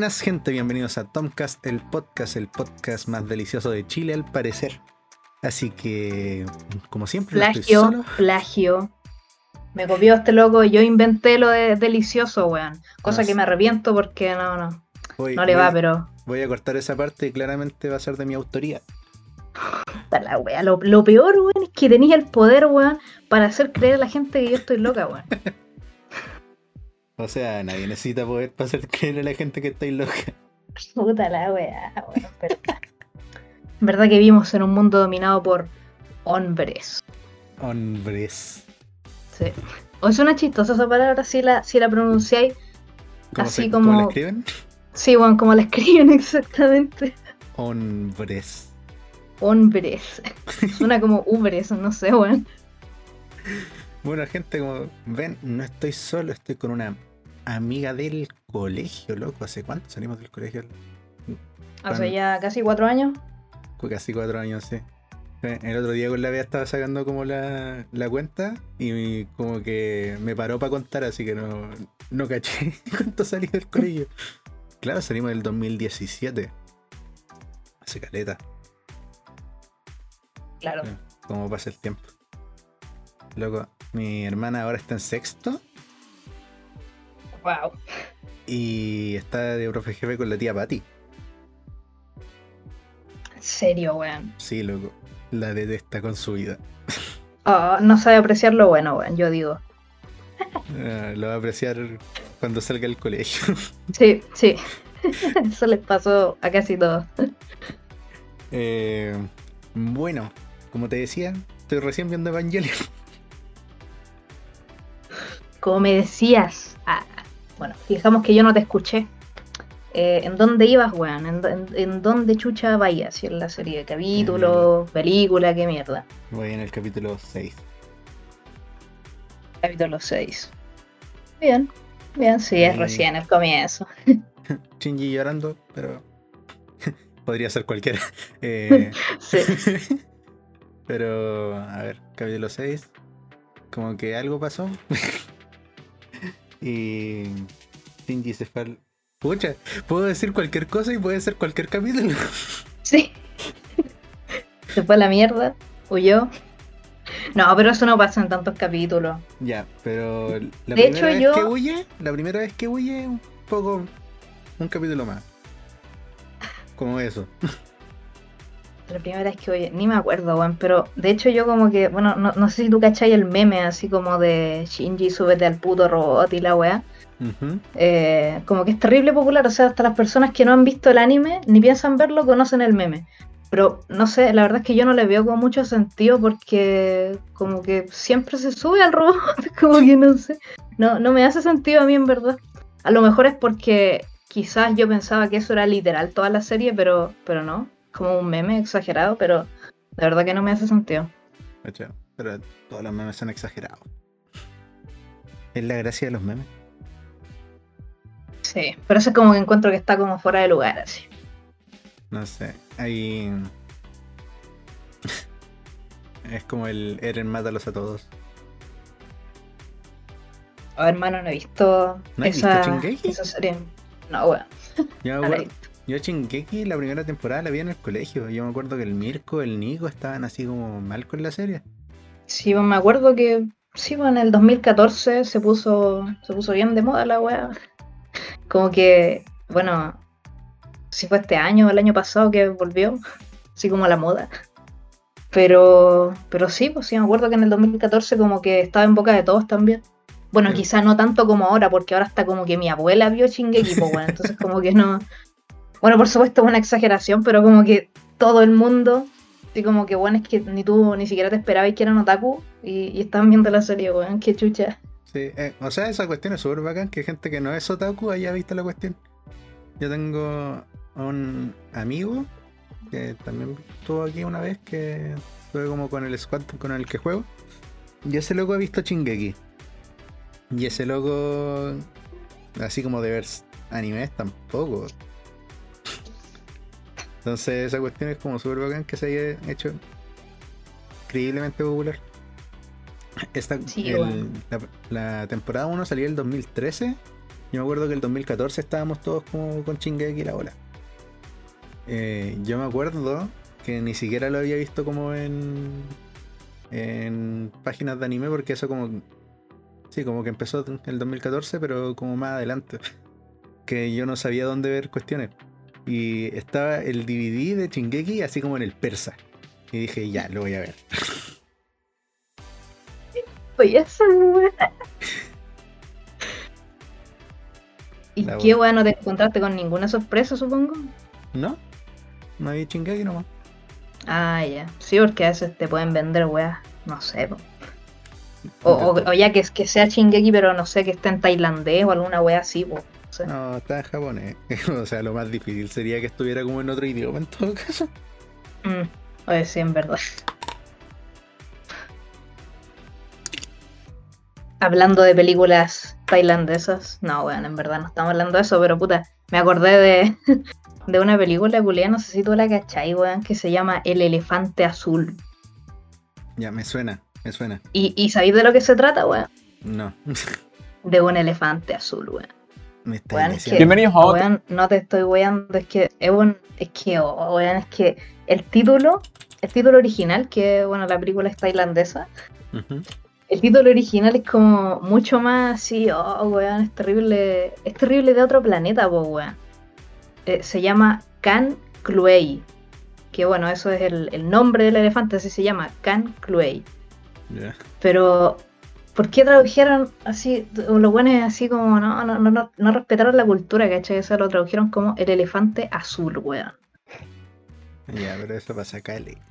Buenas gente, bienvenidos a Tomcast, el podcast, el podcast más delicioso de Chile al parecer. Así que, como siempre, no estoy Plagio, solo. plagio. Me copió este loco y yo inventé lo de delicioso, weón. Cosa que me arrepiento porque no, no, Voy, no le voy- va, pero. Voy a cortar esa parte y claramente va a ser de mi autoría. La wea. Lo, lo peor, weón, es que tenía el poder, weón, para hacer creer a la gente que yo estoy loca, weón. O sea, nadie necesita poder para hacer creer a la gente que estáis loca. Puta la wea, weón. Pero... Verdad que vivimos en un mundo dominado por hombres. Hombres. Sí. O suena chistosa esa palabra si la, si la pronunciáis. ¿Cómo, Así se, como- ¿Cómo la escriben? Sí, weón, como la escriben exactamente. Hombres. Hombres. Suena como ubres, no sé, weón. Bueno, gente, como ven, no estoy solo, estoy con una amiga del colegio, loco. ¿Hace cuánto salimos del colegio? Hace ya casi cuatro años. Casi cuatro años, sí. El otro día con la Bea estaba sacando como la, la cuenta y como que me paró para contar, así que no, no caché cuánto salí del colegio. Claro, salimos del 2017. Hace caleta, Claro. cómo pasa el tiempo. Loco, mi hermana ahora está en sexto Wow. y está de profe jefe con la tía Patti. En serio, weón. Sí, loco, la detesta con su vida. Ah, no sabe apreciar lo bueno, weón, yo digo. Eh, lo va a apreciar cuando salga del colegio. Sí, sí. Eso les pasó a casi todos. Eh, bueno, como te decía, estoy recién viendo Evangelion. Como me decías. ah, bueno, fijamos que yo no te escuché. Eh, ¿En dónde ibas, weón? ¿En, en, en dónde chucha vayas? Si en la serie de capítulos, película, qué mierda. Voy en el capítulo 6. Capítulo 6. Bien, bien, sí, es Sí. recién el comienzo. Shinji llorando, pero podría ser cualquiera. Eh, Sí. pero, a ver, capítulo 6. Como que algo pasó. Y Shinji se fue al... Pucha, puedo decir cualquier cosa y puede ser cualquier capítulo. Sí. Se fue a la mierda, huyó. No, pero eso no pasa en tantos capítulos. ya, pero la De primera hecho, vez yo- que huye, la primera vez que huye, un poco, un capítulo más. Como eso. La primera vez que oye, ni me acuerdo, weón, pero de hecho yo como que, bueno, no, no sé si tú cachai el meme así como de Shinji, súbete al puto robot y la weá. Eh, como que es terrible popular, o sea, hasta las personas que no han visto el anime ni piensan verlo conocen el meme. Pero no sé, la verdad es que yo no le veo con mucho sentido porque como que siempre se sube al robot, como que no sé. No, no me hace sentido a mí en verdad. A lo mejor es porque quizás yo pensaba que eso era literal toda la serie, pero, pero no. Como un meme exagerado, pero de verdad que no me hace sentido. Pero todos los memes son exagerados. Es la gracia de los memes. Sí, pero eso es como que encuentro que está como fuera de lugar, así. No sé. Hay. es como el Eren mátalos a todos. Ver, hermano, no he visto ¿No esa, visto esa serie. No, weón. Yo, me no la he acuerdo, visto. Yo Shingeki la primera temporada la vi en el colegio. Yo me acuerdo que el Mirko, el Nico estaban así como mal con la serie. Sí, pues, me acuerdo que sí, pues, en el 2014 se puso, se puso bien de moda la weá. Como que, bueno, si fue este año o el año pasado que volvió, así como a la moda. Pero, pero sí, pues sí, me acuerdo que en el 2014 como que estaba en boca de todos también. Bueno, Sí. quizá no tanto como ahora, porque ahora está como que mi abuela vio Shingeki, pues bueno, entonces como que no... Bueno, por supuesto es una exageración, pero como que todo el mundo, así como que bueno, es que ni tú ni siquiera te esperabas que eran otaku y, y estaban viendo la serie, weón, qué chucha. Sí, eh, o sea, esa cuestión es súper bacán que gente que no es otaku haya visto la cuestión. Yo tengo un amigo que también estuvo aquí una vez que fue como con el squad con el que juego. Y ese loco ha visto Chingeki. Y ese loco, así como de ver animes, tampoco. Entonces esa cuestión es como súper bacán que se haya hecho increíblemente popular. Esta, Sí, el- bueno. la, la temporada 1 salió el 2013 Yo me acuerdo que el 2014 estábamos todos como con Shingeki la bola. Eh, yo me acuerdo que ni siquiera lo había visto como en en páginas de anime porque eso como sí, como que empezó en el 2014, pero como más adelante. Que yo no sabía dónde ver cuestiones. Y estaba el DVD de Shingeki así como en el persa. Y dije, ya, lo voy a ver. Oye, eso ¿Y La qué buena. bueno te encontraste con ninguna sorpresa, supongo? ¿No? No había Shingeki nomás. Ah, ya. Sí, porque a veces te pueden vender weas, no sé. po. O, o- o ya que, que sea Shingeki, pero no sé, que esté en tailandés o alguna wea así, po. No sé. No, está en japonés. o sea, lo más difícil sería que estuviera como en otro idioma en todo caso. Mm, Oye, sí, en verdad. Hablando de películas tailandesas, no, weón, en verdad no estamos hablando de eso, pero puta, me acordé de, de una película, culia, no sé si tú la cachai, weón, que se llama El Elefante Azul. Ya, me suena, me suena. ¿Y, y sabéis de lo que se trata, weón? No. De un elefante azul, weón. Me está Weón, es diciendo. que- Bienvenidos a otro. Weón, no te estoy weando, es que es un, es que, oh, weón, es que el título, el título original, que bueno, la película es tailandesa, el título original es como mucho más así, oh, weón, es terrible, es terrible de otro planeta, po, weón. Eh, se llama Can Cluey, que bueno, eso es el, el nombre del elefante, así se llama, Can Cluey. Pero, ¿por qué tradujeron así? Los buenos así como no, no, no, no, respetaron la cultura, ¿cachai? Eso lo tradujeron como el elefante azul, weón. Ya, pero eso pasa acá, Elite.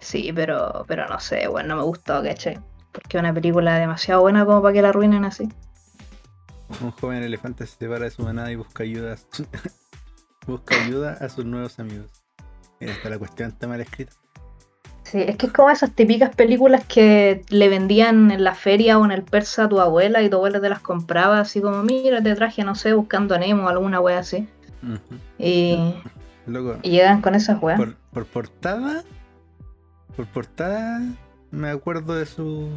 Sí, pero, pero no sé, weón, no me gustó, ¿cachai? Porque es una película demasiado buena como para que la arruinen así. Un joven elefante se separa de su manada y busca ayuda. busca ayuda a sus nuevos amigos. Hasta la cuestión está mal escrita. Sí, es que es como esas típicas películas que le vendían en la feria o en el persa a tu abuela y tu abuela te las compraba así como, mira, te traje, no sé, buscando a Nemo o alguna wea así. Y, Loco, y llegan con esas weas. por, por portada. Por portada me acuerdo de su.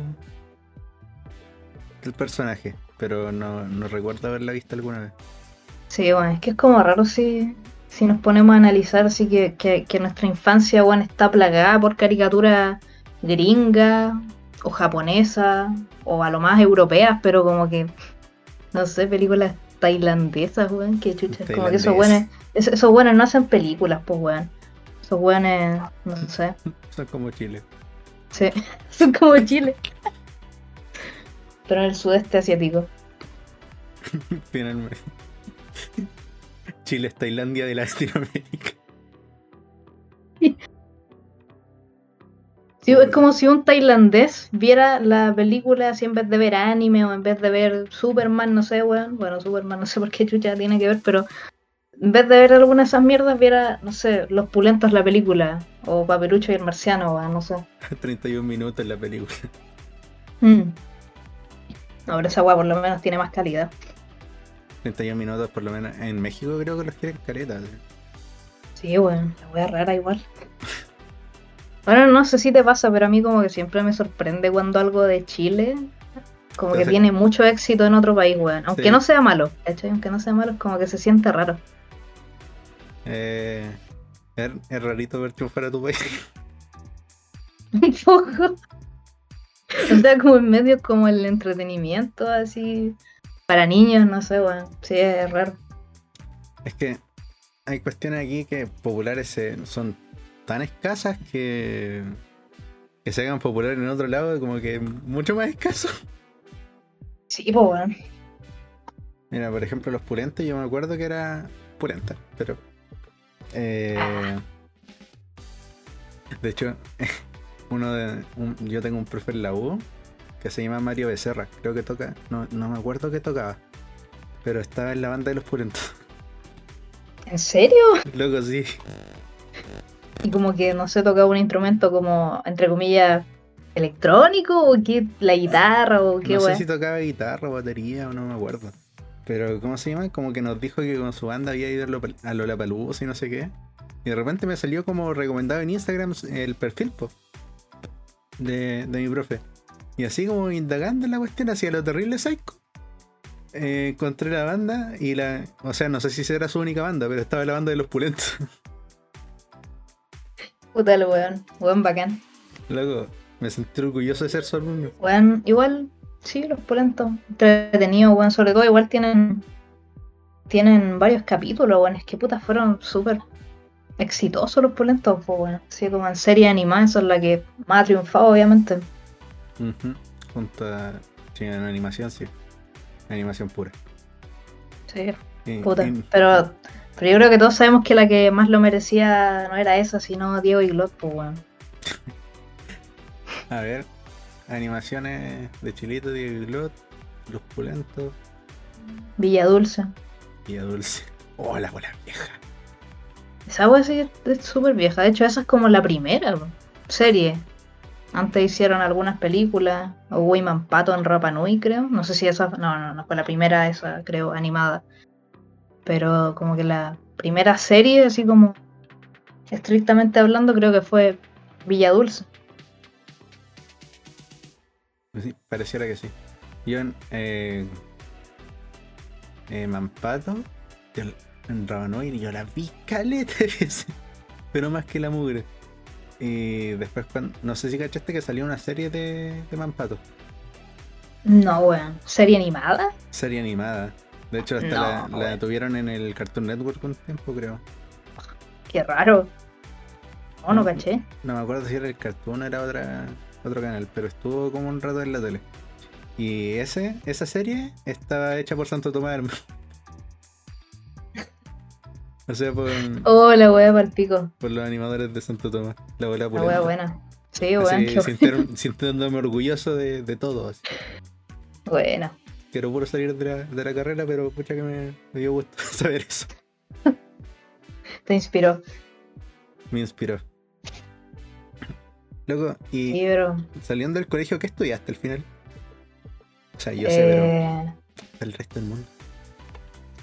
del personaje. Pero no, no recuerdo haberla visto alguna vez. Sí, bueno, es que es como raro si, si nos ponemos a analizar así que, que, que nuestra infancia, bueno, está plagada por caricaturas gringas o japonesas o a lo más europeas, pero como que, no sé, películas tailandesas, weón, que chucha, es como que esos buenos, esos buenos no hacen películas, pues, weón. Esos buenos, no sé, Son como Chile. sí, son como Chile. Pero en el sudeste asiático. Finalmente. Chile es Tailandia de Latinoamérica. Sí, es como si un tailandés viera la película así en vez de ver anime o en vez de ver Superman, no sé, weón. Bueno, Superman no sé por qué chucha tiene que ver, pero en vez de ver alguna de esas mierdas, viera, no sé, Los Pulentos la película o Papelucho y el Marciano, weón, no sé. 31 minutos en la película. Mm. No, pero esa weá por lo menos tiene más calidad. 31 minutos por lo menos. En México creo que los quieren caretas. Sí, weón, la weá rara igual. Bueno, no sé si te pasa, pero a mí como que siempre me sorprende cuando algo de Chile como que tiene mucho éxito en otro país, weón. Aunque Sí. no sea malo, ¿cachai? Aunque no sea malo, es como que se siente raro. Eh, es, es rarito ver triunfar a tu país. Un poco. O sea, como en medio como el entretenimiento, así, para niños, no sé, weón. Sí, es raro. Es que hay cuestiones aquí que populares son tan escasas que que se hagan populares en otro lado como que mucho más escaso. Sí, pues, weón. Mira, por ejemplo, los pulentes, yo me acuerdo que era pulenta, pero. eh, de hecho, uno de. un- yo tengo un profe en la U que se llama Mario Becerra. Creo que toca. No, no me acuerdo qué tocaba. Pero estaba en la banda de los pulentos. ¿En serio? Loco, sí. Y como que, no sé, tocaba un instrumento como, entre comillas, electrónico o qué, la guitarra o qué, No sé si tocaba guitarra o batería o no me acuerdo. Pero, ¿cómo se llama? Como que nos dijo que con su banda había ido a Lollapalooza y no sé qué. Y de repente me salió como recomendado en Instagram el perfil, po. De, de mi profe. Y así como indagando en la cuestión hacia lo terrible psycho. eh, encontré la banda y la. O sea, no sé si será su única banda, pero estaba la banda de los pulentos. Puta el weón, weón bacán. Luego, me sentí orgulloso de ser su alumno. Weón, igual, sí, los pulentos. Entretenidos, weón, sobre todo igual tienen. Tienen varios capítulos, weón. Es que puta fueron súper exitosos los pulentos, pues bueno. Así como en serie animada, eso es la que más ha triunfado, obviamente. Ujú. Junto a. Sí, en animación, sí. Animación pura. Sí, puta. Pero, pero yo creo que todos sabemos que la que más lo merecía no era esa, sino Diego y Glot, pues weón. a ver. Animaciones de Chilito, Diego y Glot, Los Pulentos Villa Dulce. y a Dulce. Oh, la bola vieja. Esa wea sí es súper vieja. De hecho, esa es como la primera serie. Antes hicieron algunas películas. O Wayman Pato en Rapa Nui, creo. No sé si esa. No, no, no fue la primera, esa, creo, animada. Pero como que la primera serie, así como estrictamente hablando, creo que fue Villa Dulce. Pues Sí, pareciera que sí. Yo en eh, eh, Mampato, en Rabanoid, yo la vi caleta pero más que la mugre. Y después, cuando, no sé si cachaste que salió una serie de, de Mampato, No, weón. ¿Serie animada? serie animada. De hecho, hasta No, la, tuvieron en el Cartoon Network un tiempo, creo. Qué raro. No, no Mm. caché. No me acuerdo si era el Cartoon o era otra, otro canal, pero estuvo como un rato en la tele. Y ese, esa serie estaba hecha por Santo Tomás, hermano. O sea, por, Oh, la wea para el pico. por los animadores de Santo Tomás. La bola La wea buena. Sí, sintiendo- sintiéndome orgulloso de, de todo. así. buena. Quiero puro salir de la, de la carrera, pero pucha que me, me dio gusto saber eso. Te inspiró. Me inspiró. Loco, y Sí, saliendo del colegio, ¿qué estudiaste al final? O sea, yo sé, pero eh, el resto del mundo.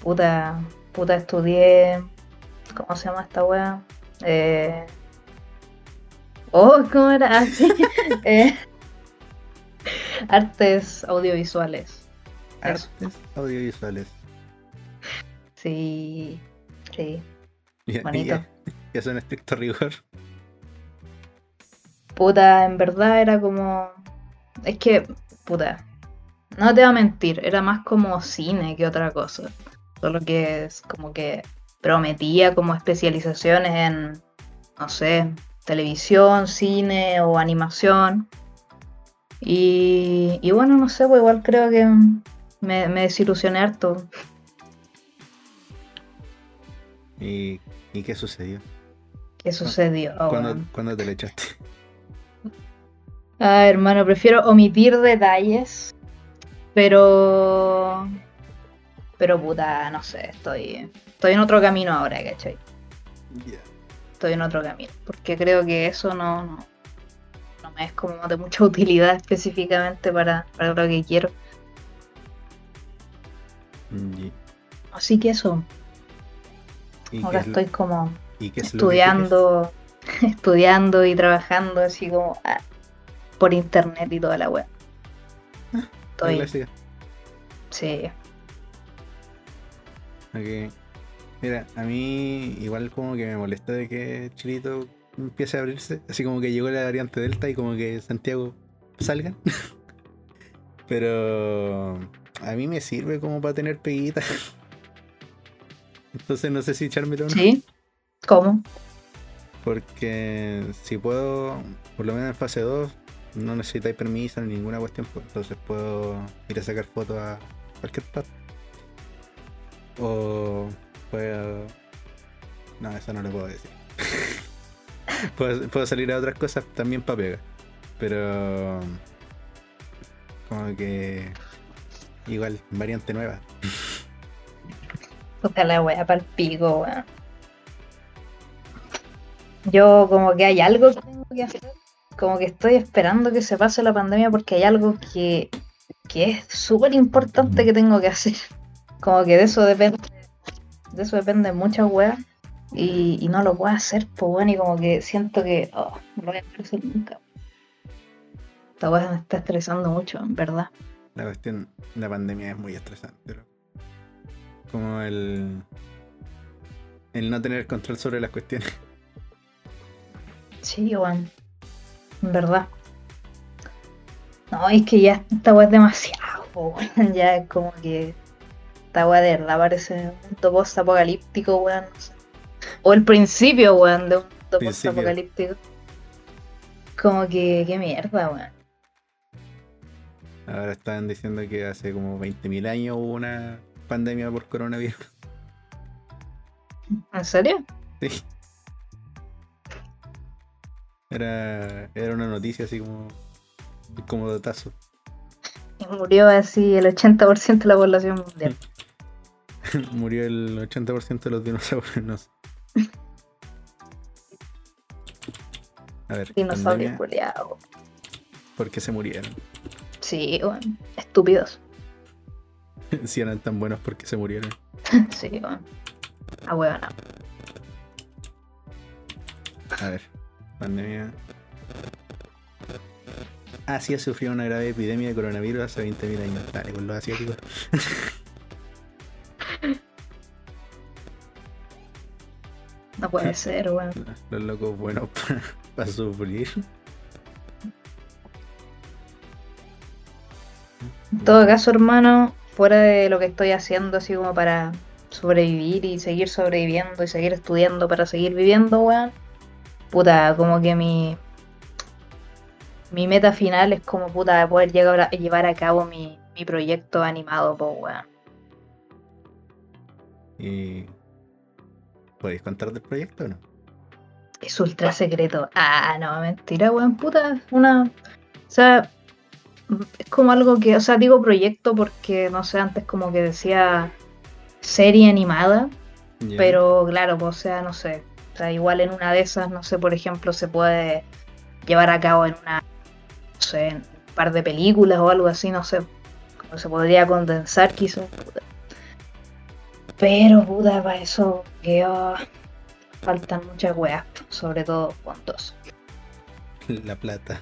puta, puta, estudié. ¿Cómo se llama esta wea? Eh, oh, ¿cómo era? Ah, sí. Eh, artes audiovisuales. Eso. Artes audiovisuales. Sí, sí. Y, Bonito. y- y eso en estricto rigor. Puta, en verdad era como. Es que, puta, no te voy a mentir, era más como cine que otra cosa. Solo que es como que prometía como especializaciones en, no sé, televisión, cine o animación. Y, y bueno, no sé, pues igual creo que me, me desilusioné harto. ¿Y, y qué sucedió? ¿Qué sucedió? Oh, ¿Cuándo, cuándo te le echaste? Ah, hermano, prefiero omitir detalles, pero. Pero puta, no sé, estoy. Estoy en otro camino ahora, ¿cachai? Estoy en otro camino. Porque creo que eso no, no, no me es como de mucha utilidad específicamente para, para lo que quiero. Y, Así que eso, ahora lo- estoy como estudiando, estudiando y trabajando así como ah, por internet y toda la web. La Estoy, sí, Mira, a mí igual como que me molesta de que Chilito empiece a abrirse. Así como que llegó la variante Delta y como que Santiago salgan. Pero a mí me sirve como para tener peguitas. Entonces no sé si echármelo o no. sí. ¿Cómo? Porque si puedo, por lo menos en fase 2, no necesitáis permiso ni ninguna cuestión. pues, Entonces puedo ir a sacar fotos a cualquier parte. O puedo. No, eso no lo puedo decir. puedo, puedo salir a otras cosas también para pegar. Pero. Como que. Igual, variante nueva. Puta la wea pa'l pico, weón. Yo como que hay algo que tengo que hacer. Como que estoy esperando que se pase la pandemia porque hay algo que, que es súper importante que tengo que hacer. Como que de eso depende. De eso depende muchas weas. Y, y no lo puedo hacer, pues bueno, y como que siento que oh, no lo voy a hacer nunca. Esta wea me está estresando mucho, en verdad. La cuestión, la pandemia es muy estresante. loco. Como el. El no tener control sobre las cuestiones. Sí, weón. En verdad. No, es que ya esta weá es demasiado, po. Ya es como que. Esta weá de verdad parece un mundo post-apocalíptico, weón. no sé. O el principio, weón, de un mundo Principio. post-apocalíptico. Como que. Qué mierda, weón. Ahora estaban diciendo que hace como 20.000 años hubo una pandemia por coronavirus. ¿En serio? Sí. Era, era una noticia así como. como datazo. Y murió así el 80% de la población mundial. Murió el 80% de los dinosaurios. No sé. A ver, Dinosaurio culiao. ¿por qué se murieron? Sí, weón. Estúpidos. si eran tan buenos, ¿por qué se murieron? Sí, weón. Ah, weón. no. A ver, pandemia. Asia sufrió una grave epidemia de coronavirus hace 20.000 años. Dale, con los asiáticos. No puede ser, weón. Los locos buenos para sufrir. En todo caso, hermano, fuera de lo que estoy haciendo así como para sobrevivir y seguir sobreviviendo y seguir estudiando para seguir viviendo, weón. Puta, como que mi mi meta final es como puta poder llegar a llevar a cabo mi, mi proyecto animado, po, weón. Y. ¿Podéis contar del proyecto o no? Es ultra secreto. Ah, no, mentira, weón, puta. Una. O sea, es como algo que. O sea, digo proyecto porque, no sé, antes como que decía serie animada. Pero claro, pues, o sea, no sé. O sea, igual en una de esas, no sé, por ejemplo, se puede llevar a cabo en una. No sé, en un par de películas o algo así, no sé. Como se podría condensar, quizás. Pero, puta, para eso que ah, faltan muchas weas, sobre todo fondos. La plata.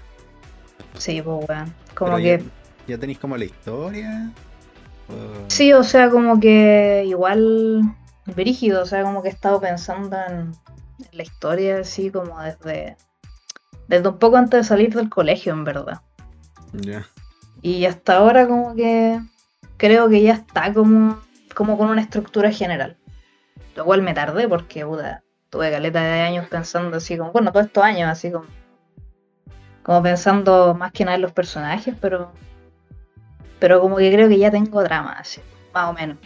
Sí, pues, weón. Como Pero que. Ya, ya tenéis como la historia. O- Sí, o sea, como que igual brígido, o sea, como que he estado pensando en, en la historia así como desde, desde un poco antes de salir del colegio, en verdad. Ya. Y hasta ahora como que creo que ya está como, como con una estructura general. Lo cual me tardé porque, puta, tuve caleta de años pensando así como, bueno, todos estos años así como, como pensando más que nada en los personajes, pero, pero como que creo que ya tengo drama, así, más o menos.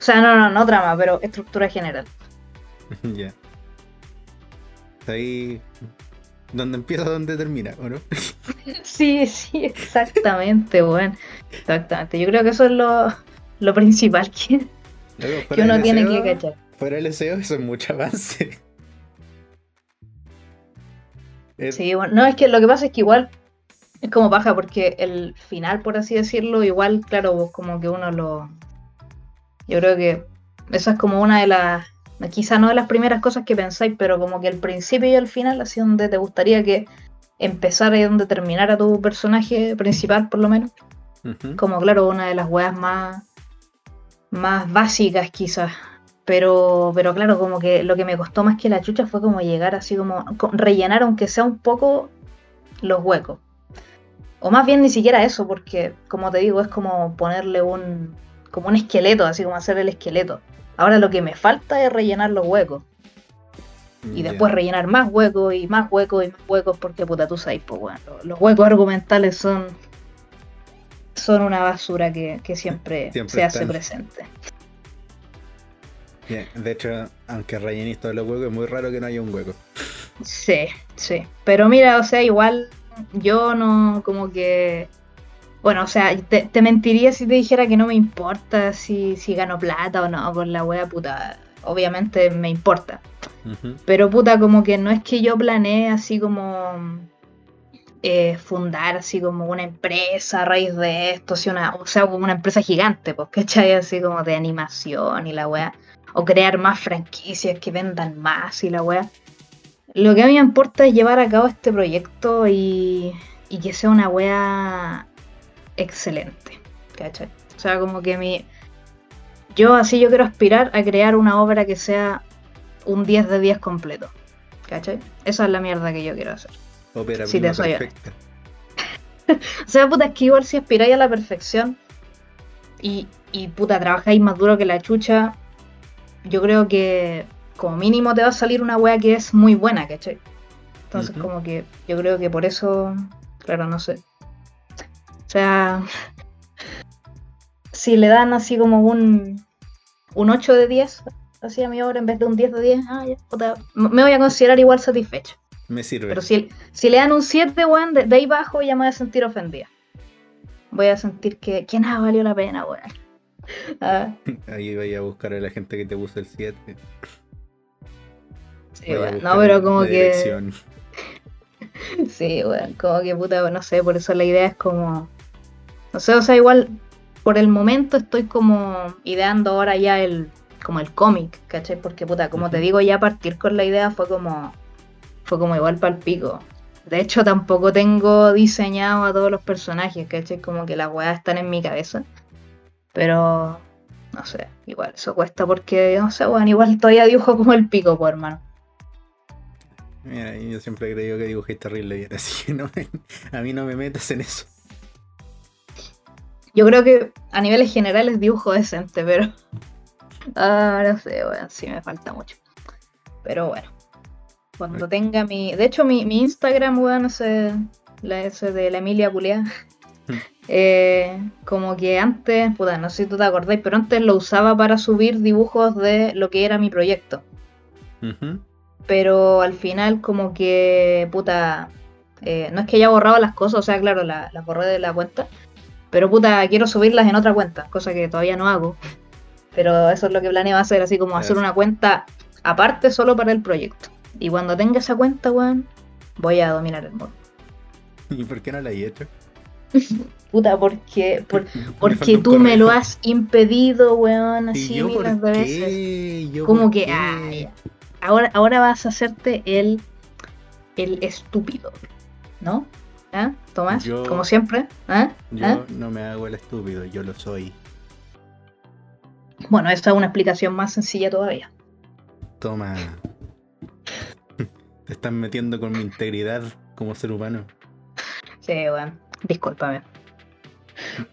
O sea, no, no, no trama, pero estructura general. ya. Está ahí. Donde empieza, donde termina, ¿o no? Sí, sí, exactamente, weón. Exactamente. Yo creo que eso es lo, lo principal que, Luego, que uno tiene SEO, que cachar. Fuera del SEO, eso es mucho avance. Sí, bueno, no, es que lo que pasa es que igual es como baja, porque el final, por así decirlo, igual, claro, vos como que uno lo. Yo creo que esa es como una de las. Quizá no de las primeras cosas que pensáis, pero como que el principio y el final, así donde te gustaría que empezara y donde terminara tu personaje principal, por lo menos. Como, claro, una de las weas más. Más básicas, quizás. Pero, pero claro, como que lo que me costó más que la chucha fue como llegar así como co- rellenar aunque sea un poco los huecos. O más bien ni siquiera eso, porque como te digo, es como ponerle un como un esqueleto, así como hacer el esqueleto. Ahora lo que me falta es rellenar los huecos. Y después rellenar más huecos y más huecos y más huecos, porque puta, tú sabes, pues bueno, lo- los huecos argumentales son son una basura que, que siempre, Siempre se hace presente. Bien, De hecho, aunque rellenéis todos los huecos, es muy raro que no haya un hueco. Sí, sí. Pero mira, o sea, igual yo no como que... Bueno, o sea, te, te mentiría si te dijera que no me importa si, si gano plata o no con la wea puta. Obviamente me importa. Pero puta, como que no es que yo planee así como eh, fundar así como una empresa a raíz de esto, una, o sea, como una empresa gigante, pues, ¿cachai? Así como de animación y la wea. O crear más franquicias que vendan más y la wea. Lo que a mí me importa es llevar a cabo este proyecto y, que sea una wea excelente. ¿cachai? O sea, como que mi... Yo así yo quiero aspirar a crear una obra que sea un 10 de 10 completo. ¿Cachai? Esa es la mierda que yo quiero hacer. Ópera Sí, te prima perfecta. O sea, puta, es que igual si aspiráis a la perfección y, y puta, trabajáis más duro que la chucha, yo creo que como mínimo te va a salir una wea que es muy buena, ¿cachai? Entonces, como que yo creo que por eso, claro, no sé. O sea, si le dan así como un, un 8 de 10, así a mi obra en vez de un 10 de 10, ah, ya, puta, m- me voy a considerar igual satisfecho. Me sirve. Pero si, si le dan un 7, weón, de, de ahí bajo ya me voy a sentir ofendida. Voy a sentir que, que nada valió la pena, weón. Ah, Ahí vaya a buscar a la gente que te puso el 7. sí, weón. No, pero como que. dirección. Sí, weón. Como que puta, no sé, por eso la idea es como. No sé, o sea, igual por el momento estoy como ideando ahora ya el. como el cómic, ¿cachai? Porque puta, como te digo, ya partir con la idea fue como. Fue como igual para el pico. De hecho, tampoco tengo diseñado a todos los personajes, ¿cachai? Como que las weas están en mi cabeza. Pero. No sé, igual, eso cuesta porque, no sé, weón, igual todavía dibujo como el pico, pues, hermano. Mira, yo siempre he creído que dibujé terrible bien, así que no me- a mí no me metas en eso. Yo creo que a niveles generales dibujo decente, pero. Ah, no sé, weón, sí me falta mucho. Pero bueno. Cuando tenga mi. De hecho, mi, mi Instagram, weón, ese, la, ese de la Emilia Culea. eh, como que antes, puta, no sé si tú te acordáis, pero antes lo usaba para subir dibujos de lo que era mi proyecto. Pero al final, como que, puta. eh, no es que haya borrado las cosas, o sea, claro, la- las borré de la cuenta. Pero puta, quiero subirlas en otra cuenta, cosa que todavía no hago. Pero eso es lo que planeo hacer, así como hacer una cuenta aparte solo para el proyecto. Y cuando tenga esa cuenta, weón, voy a dominar el mundo. ¿Y por qué no la he hecho? Puta, porque, por- porque tú me lo has impedido, weón, ¿Y así miles de veces. ¿Yo Como que, qué? ah, ahora, ahora vas a hacerte el, el estúpido, ¿no? ¿Ah? Tomás, Yo- como siempre. ¿Ah? Yo ¿Ah? no me hago el estúpido, yo lo soy. Bueno, esta es una explicación más sencilla todavía. Toma. Te están metiendo con mi integridad como ser humano. Sí, weón. Discúlpame.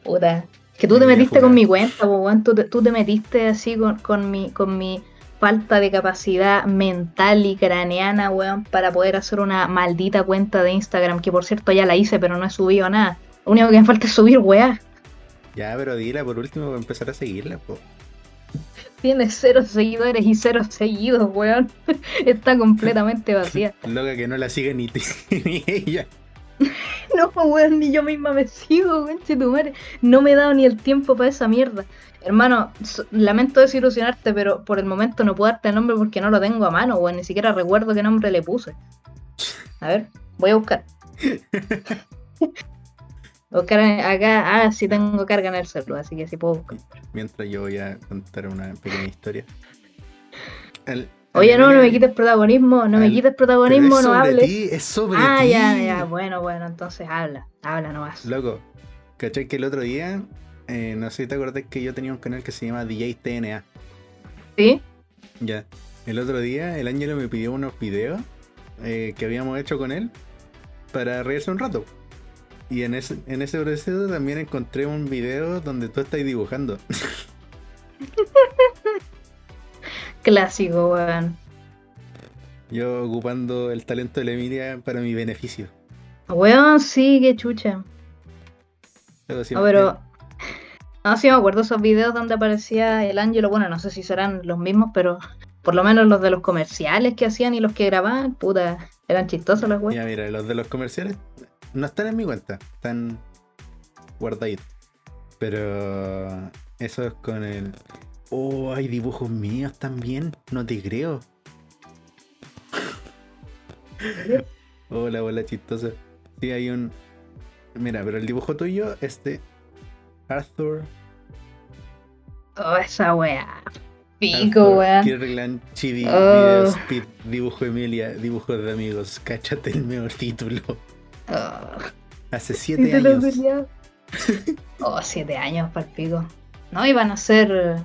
Puta. Que tú te Me metiste con mi cuenta, weón. Tú te, tú te metiste así con, con mi, con mi falta de capacidad mental y craneana, weón, para poder hacer una maldita cuenta de Instagram, que por cierto ya la hice, pero no he subido nada. Lo único que me falta es subir, weá. Ya, pero dila por último para empezar a seguirla, po. Tiene cero seguidores y cero seguidos, weón. Está completamente vacía. Loca que no la sigue ni, ni ella. No, weón, ni yo misma me sigo, weón, tu madre. No me he dado ni el tiempo para esa mierda. Hermano, lamento desilusionarte, pero por el momento no puedo darte el nombre porque no lo tengo a mano, weón. Ni siquiera recuerdo qué nombre le puse. A ver, voy a buscar. En- acá, ah, sí tengo carga en el celular, así que sí puedo buscar. Mientras yo voy a contar una pequeña historia. El- Oye, no, no me quites protagonismo, no me quites protagonismo, es no sobre hables. ti, es sobre Ah, ti. ya, ya, bueno, bueno, entonces habla, habla nomás. Loco, ¿cachai que el otro día, eh, no sé si te acordás que yo tenía un canal que se llama DJ TNA? ¿Sí? Ya. El otro día el Ángelo me pidió unos videos eh, que habíamos hecho con él para reírse un rato. Y en ese, en ese proceso también encontré un video donde tú estás dibujando. Clásico, weón. Yo ocupando el talento de la Emilia para mi beneficio. Weón, sí, qué chucha. Luego No, siempre- pero. No, sí me acuerdo esos videos donde aparecía el Ángelo. Bueno, no sé si serán los mismos, pero por lo menos los de los comerciales que hacían y los que grababan, puta, eran chistosos los weón. Ya, mira, los de los comerciales no están en mi cuenta, están guardaditos. Pero eso es con el. Oh, hay dibujos míos también, no te creo. Hola, hola, chistosa. Sí, hay un. Mira, pero el dibujo tuyo es de Arthur. Oh, esa weá. Pico, weón. Kirkland, Chibi, Oh. Video Speed, dibujo Emilia, dibujos de amigos. Cáchate el mejor título. Oh, Hace siete título años. culiao. Oh, siete años para el pico. No, y van a ser.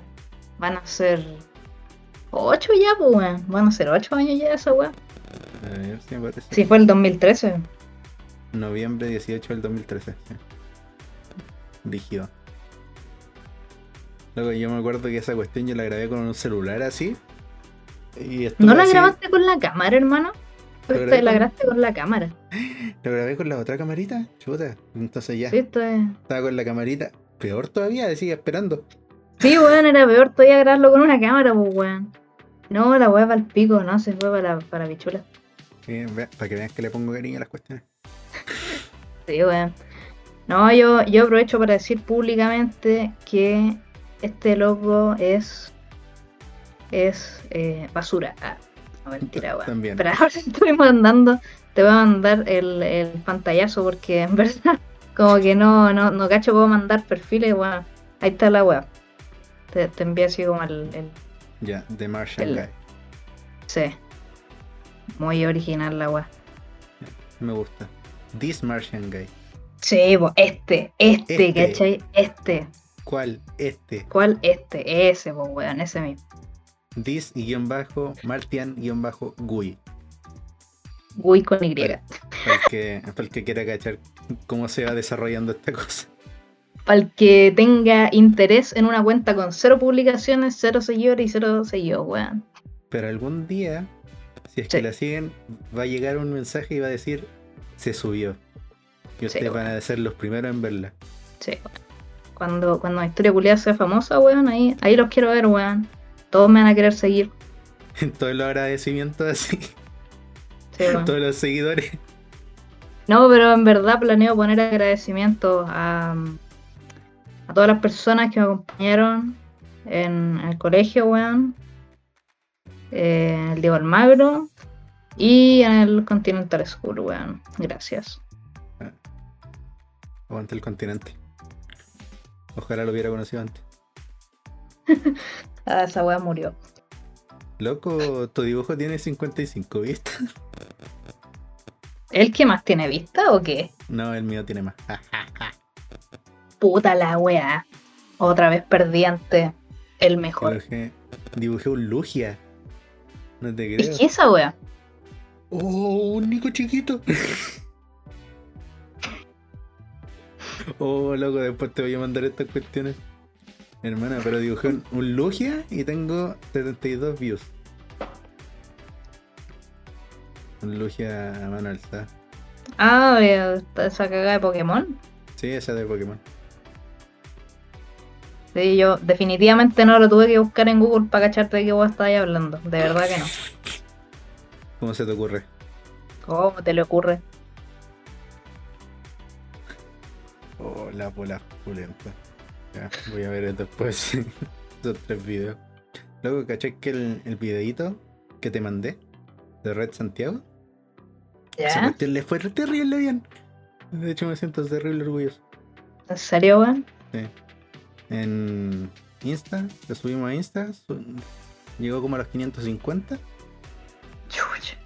Van a ser. Ocho ya, pues, weón. Van a ser ocho años ya esa. A ver si me parece. Sí, fue el 2013. Noviembre 18 del 2013. Sí. Luego yo me acuerdo que esa cuestión yo la grabé con un celular así. Y ¿No la así- grabaste con la cámara, hermano? Esta grabé la grabaste con la cámara. Lo grabé con la otra camarita. Chuta. Entonces ya. Sí, esto es- Estaba con la camarita. Peor todavía, decía esperando. Sí, weón, era peor todavía grabarlo con una cámara, pues, weón. No, la weá para el pico, no, se fue para, para bichula. Eh, vea, para que vean que le pongo cariño a las cuestiones. Sí, weón. No, yo, yo aprovecho para decir públicamente que este loco es. es eh, basura. Ah, no, mentira, weón. También. Pero ahora estoy mandando, te voy a mandar el, el pantallazo porque en verdad, como que no, no, no cacho, puedo mandar perfiles, weón. Ahí está la weá. Te, te envío así como el, el Ya, The Martian El- Guy. Sí. Muy original la weá. Me gusta. This Martian Guy. Sí, este, este, Este. ¿cachai? Este. ¿Cuál? Este. ¿Cuál? Este, ese, pues weón, ese mismo. This y guion bajo Martian guion bajo Gui. Gui con Y. Para el que, para el que quiera cachar cómo se va desarrollando esta cosa. Para el que tenga interés en una cuenta con cero publicaciones, cero seguidores y cero seguidores, weón. Pero algún día, si es Sí. que la siguen, va a llegar un mensaje y va a decir se subió. Y ustedes van a ser los primeros en verla. Sí. Cuando, cuando la historia culiada sea famosa, weón, ahí, ahí los quiero ver, weón. Todos me van a querer seguir. Todos los agradecimientos así, Sí, todos los seguidores. No, pero en verdad planeo poner agradecimientos a, a todas las personas que me acompañaron en el colegio, weón. Eh, el Diego Almagro y en el Continental School, weón. Gracias. Aguanta el continente. Ojalá lo hubiera conocido antes. Ah, esa weá murió. Loco, tu dibujo tiene 55 vistas. ¿El que más tiene vista o qué? No, el mío tiene más. Puta la weá. Otra vez perdí ante el mejor. Dibujé, dibujé un Lugia. No te creo. ¿Es que esa weá? Oh, un Nico chiquito. oh, loco, después te voy a mandar estas cuestiones. Hermana, pero dibujé un, un Lugia y tengo 72 views. Un Lugia a mano alzada. Ah, esa cagada de Pokémon. Sí, esa de Pokémon. Sí, yo definitivamente no lo tuve que buscar en Google para cacharte de qué vos estabas hablando. De verdad que no. ¿Cómo se te ocurre? ¿Cómo te le ocurre? Oh, la pola pulenta. Ya, voy a ver después esos tres videos. Luego, ¿cachai que el, el videito que te mandé de Red Santiago? ¿Ya? cuestión le fue terrible bien. De hecho, me siento terrible orgulloso. ¿En serio, weón? En Insta, lo subimos a Insta, su- llegó como a los 550. Chucha.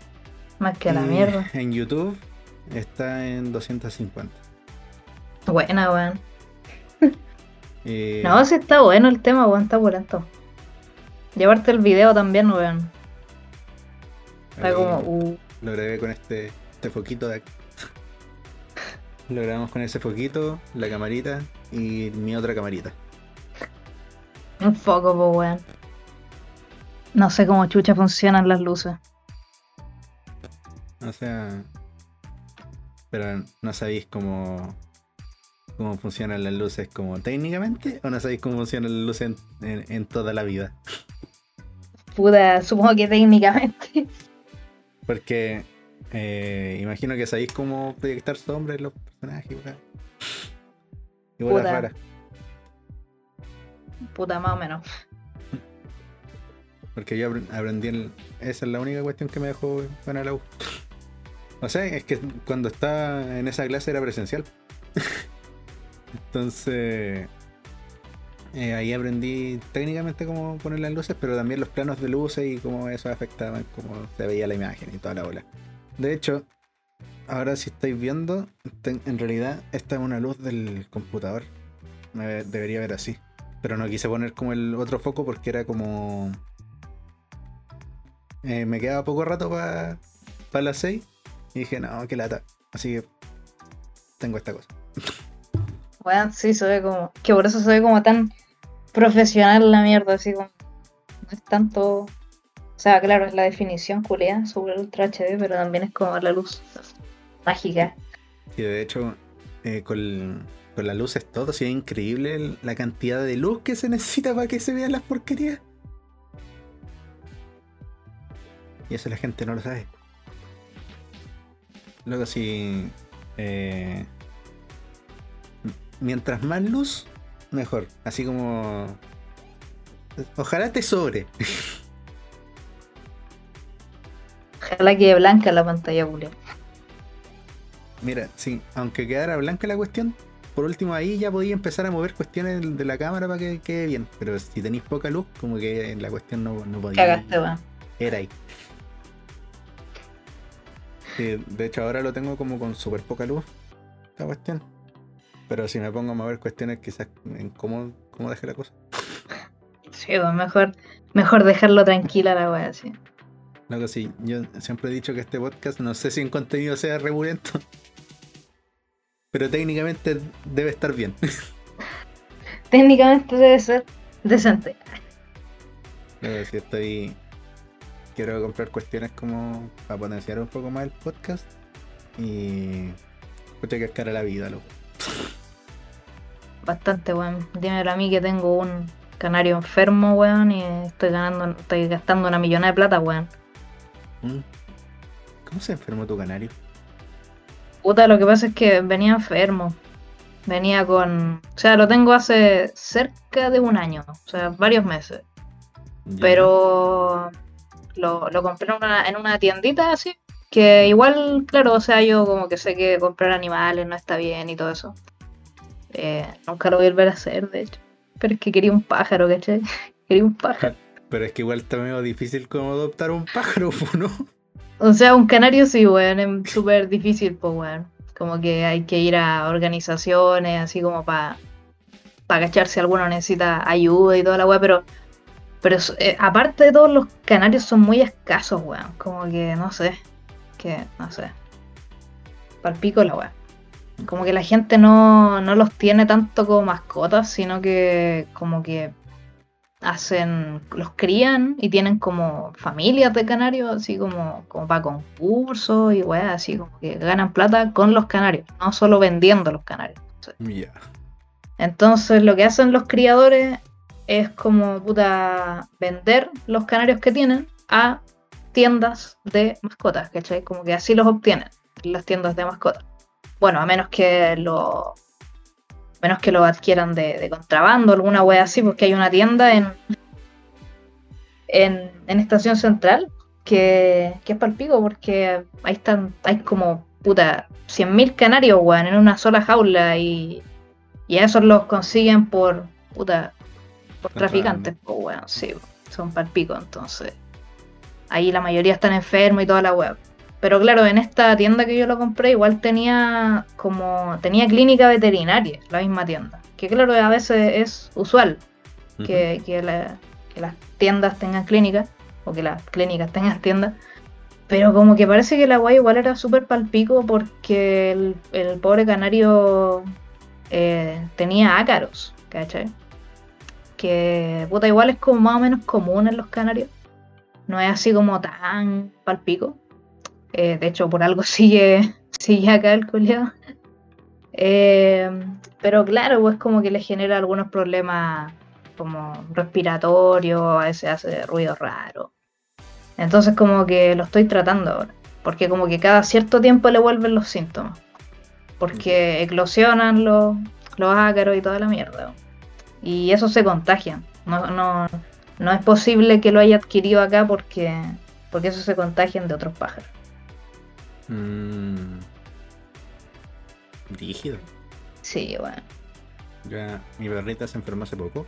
Más que a la y mierda. En YouTube está en 250. Buena, weón. Eh, No, sí está bueno el tema, weón, está pulento. Llevarte el video también, weón. Está como, uh, Lo grabé con este, este foquito de aquí. Lo grabamos con ese foquito, la camarita y mi otra camarita. un foco, po, weón. No sé cómo chucha funcionan las luces. O sea. Pero no sabéis cómo. Cómo funcionan las luces como técnicamente o no sabéis cómo funcionan las luces en, en- en toda la vida. Puta, supongo que técnicamente. Porque eh, imagino que sabéis cómo proyectar sombras en los personajes. Y bolas Puta. raras. Puta, más o menos. Porque yo apre- aprendí el- esa es la única cuestión que me dejó buena la U. O sea, es que cuando estaba en esa clase era presencial. Entonces eh, ahí aprendí técnicamente cómo poner las luces, pero también los planos de luces y cómo eso afectaba cómo se veía la imagen y toda la bola. De hecho, ahora si estáis viendo, en realidad esta es una luz del computador. Me- Debería ver así. Pero no quise poner como el otro foco porque era como... eh, me quedaba poco rato para las 6 y dije, no, qué lata. Así que tengo esta cosa. Weón, sí, se ve como. Que por eso se ve como tan profesional la mierda, así como. No es tanto. O sea, claro, es la definición culiada sobre Ultra HD, pero también es como la luz mágica. Y de hecho, eh, con, con las luces todo, sí es increíble el- la cantidad de luz que se necesita para que se vean las porquerías. Y eso la gente no lo sabe. Luego si... eh, mientras más luz, mejor. Así como... Ojalá te sobre. Ojalá quede blanca la pantalla culiada. Mira, sí, aunque quedara blanca la cuestión, por último ahí ya podía empezar a mover cuestiones de la cámara para que quede bien. Pero si tenéis poca luz, como que la cuestión no, no podía. Cagaste, weón. Era ahí. Sí, de hecho ahora lo tengo como con súper poca luz, la cuestión. Pero si me pongo a mover cuestiones quizás en cómo, cómo dejé la cosa. Sí, pues mejor, mejor dejarlo tranquila la wea, así. Luego sí, yo siempre he dicho que este podcast no sé si en contenido sea regulento. Pero técnicamente debe estar bien. Técnicamente debe ser decente. Luego si estoy. Quiero comprar cuestiones como para potenciar un poco más el podcast. Y. Escucha que es cara la vida, loco. Bastante, weón. Dímelo a mí que tengo un canario enfermo, weón, y estoy ganando, estoy gastando una millonada de plata, weón. Mm. ¿Cómo se enfermó tu canario? Puta, lo que pasa es que venía enfermo. Venía con. O sea, lo tengo hace cerca de un año, o sea, varios meses. Pero lo, lo compré en una, en una tiendita así. Que igual, claro, o sea, yo como que sé que comprar animales no está bien y todo eso. Eh, nunca lo voy a volver a hacer, de hecho. Pero es que quería un pájaro, ¿cachai? Quería un pájaro. Pero es que igual está medio difícil como adoptar un pájaro, ¿no? O sea, un canario sí, weón, es súper difícil, pues, weón. Como que hay que ir a organizaciones, así como para pa cachar si alguno necesita ayuda y toda la weá, pero, pero eh, aparte de todos los canarios son muy escasos, weón. Como que, no sé, que, no sé. Palpico la weá. Como que la gente no, no los tiene tanto como mascotas, sino que como que hacen, los crían y tienen como familias de canarios, así como, como para concursos y weá, así como que ganan plata con los canarios, no solo vendiendo los canarios. Entonces lo que hacen los criadores es como puta vender los canarios que tienen a tiendas de mascotas, ¿cachai? Como que así los obtienen las tiendas de mascotas. Bueno, a menos que lo menos que lo adquieran de, de contrabando, alguna wea así, porque hay una tienda en en, en Estación Central que, que es palpico porque ahí están, hay como puta 100.000 canarios, weón, en una sola jaula y, y a esos los consiguen por puta por traficantes, pues weón, sí, son palpico, entonces ahí la mayoría están enfermos y toda la web. Pero claro, en esta tienda que yo lo compré igual tenía como tenía clínica veterinaria, la misma tienda. Que claro, a veces es usual que, que, la- que las tiendas tengan clínicas o que las clínicas tengan tiendas. Pero como que parece que la guay igual era súper palpico porque el, el pobre canario eh, tenía ácaros, ¿cachai? Que puta igual es como más o menos común en los canarios. No es así como tan palpico. Eh, de hecho, por algo sigue, sigue acá el culiao. Eh, pero claro, pues como que le genera algunos problemas como respiratorios, a veces hace ruido raro. Entonces como que lo estoy tratando ahora. Porque como que cada cierto tiempo le vuelven los síntomas. Porque eclosionan los, los ácaros y toda la mierda. Y eso se contagian. No, no, no es posible que lo haya adquirido acá porque, porque eso se contagian de otros pájaros. Mm. Rígido. Sí, bueno. Ya, mi perrita se enfermó hace poco.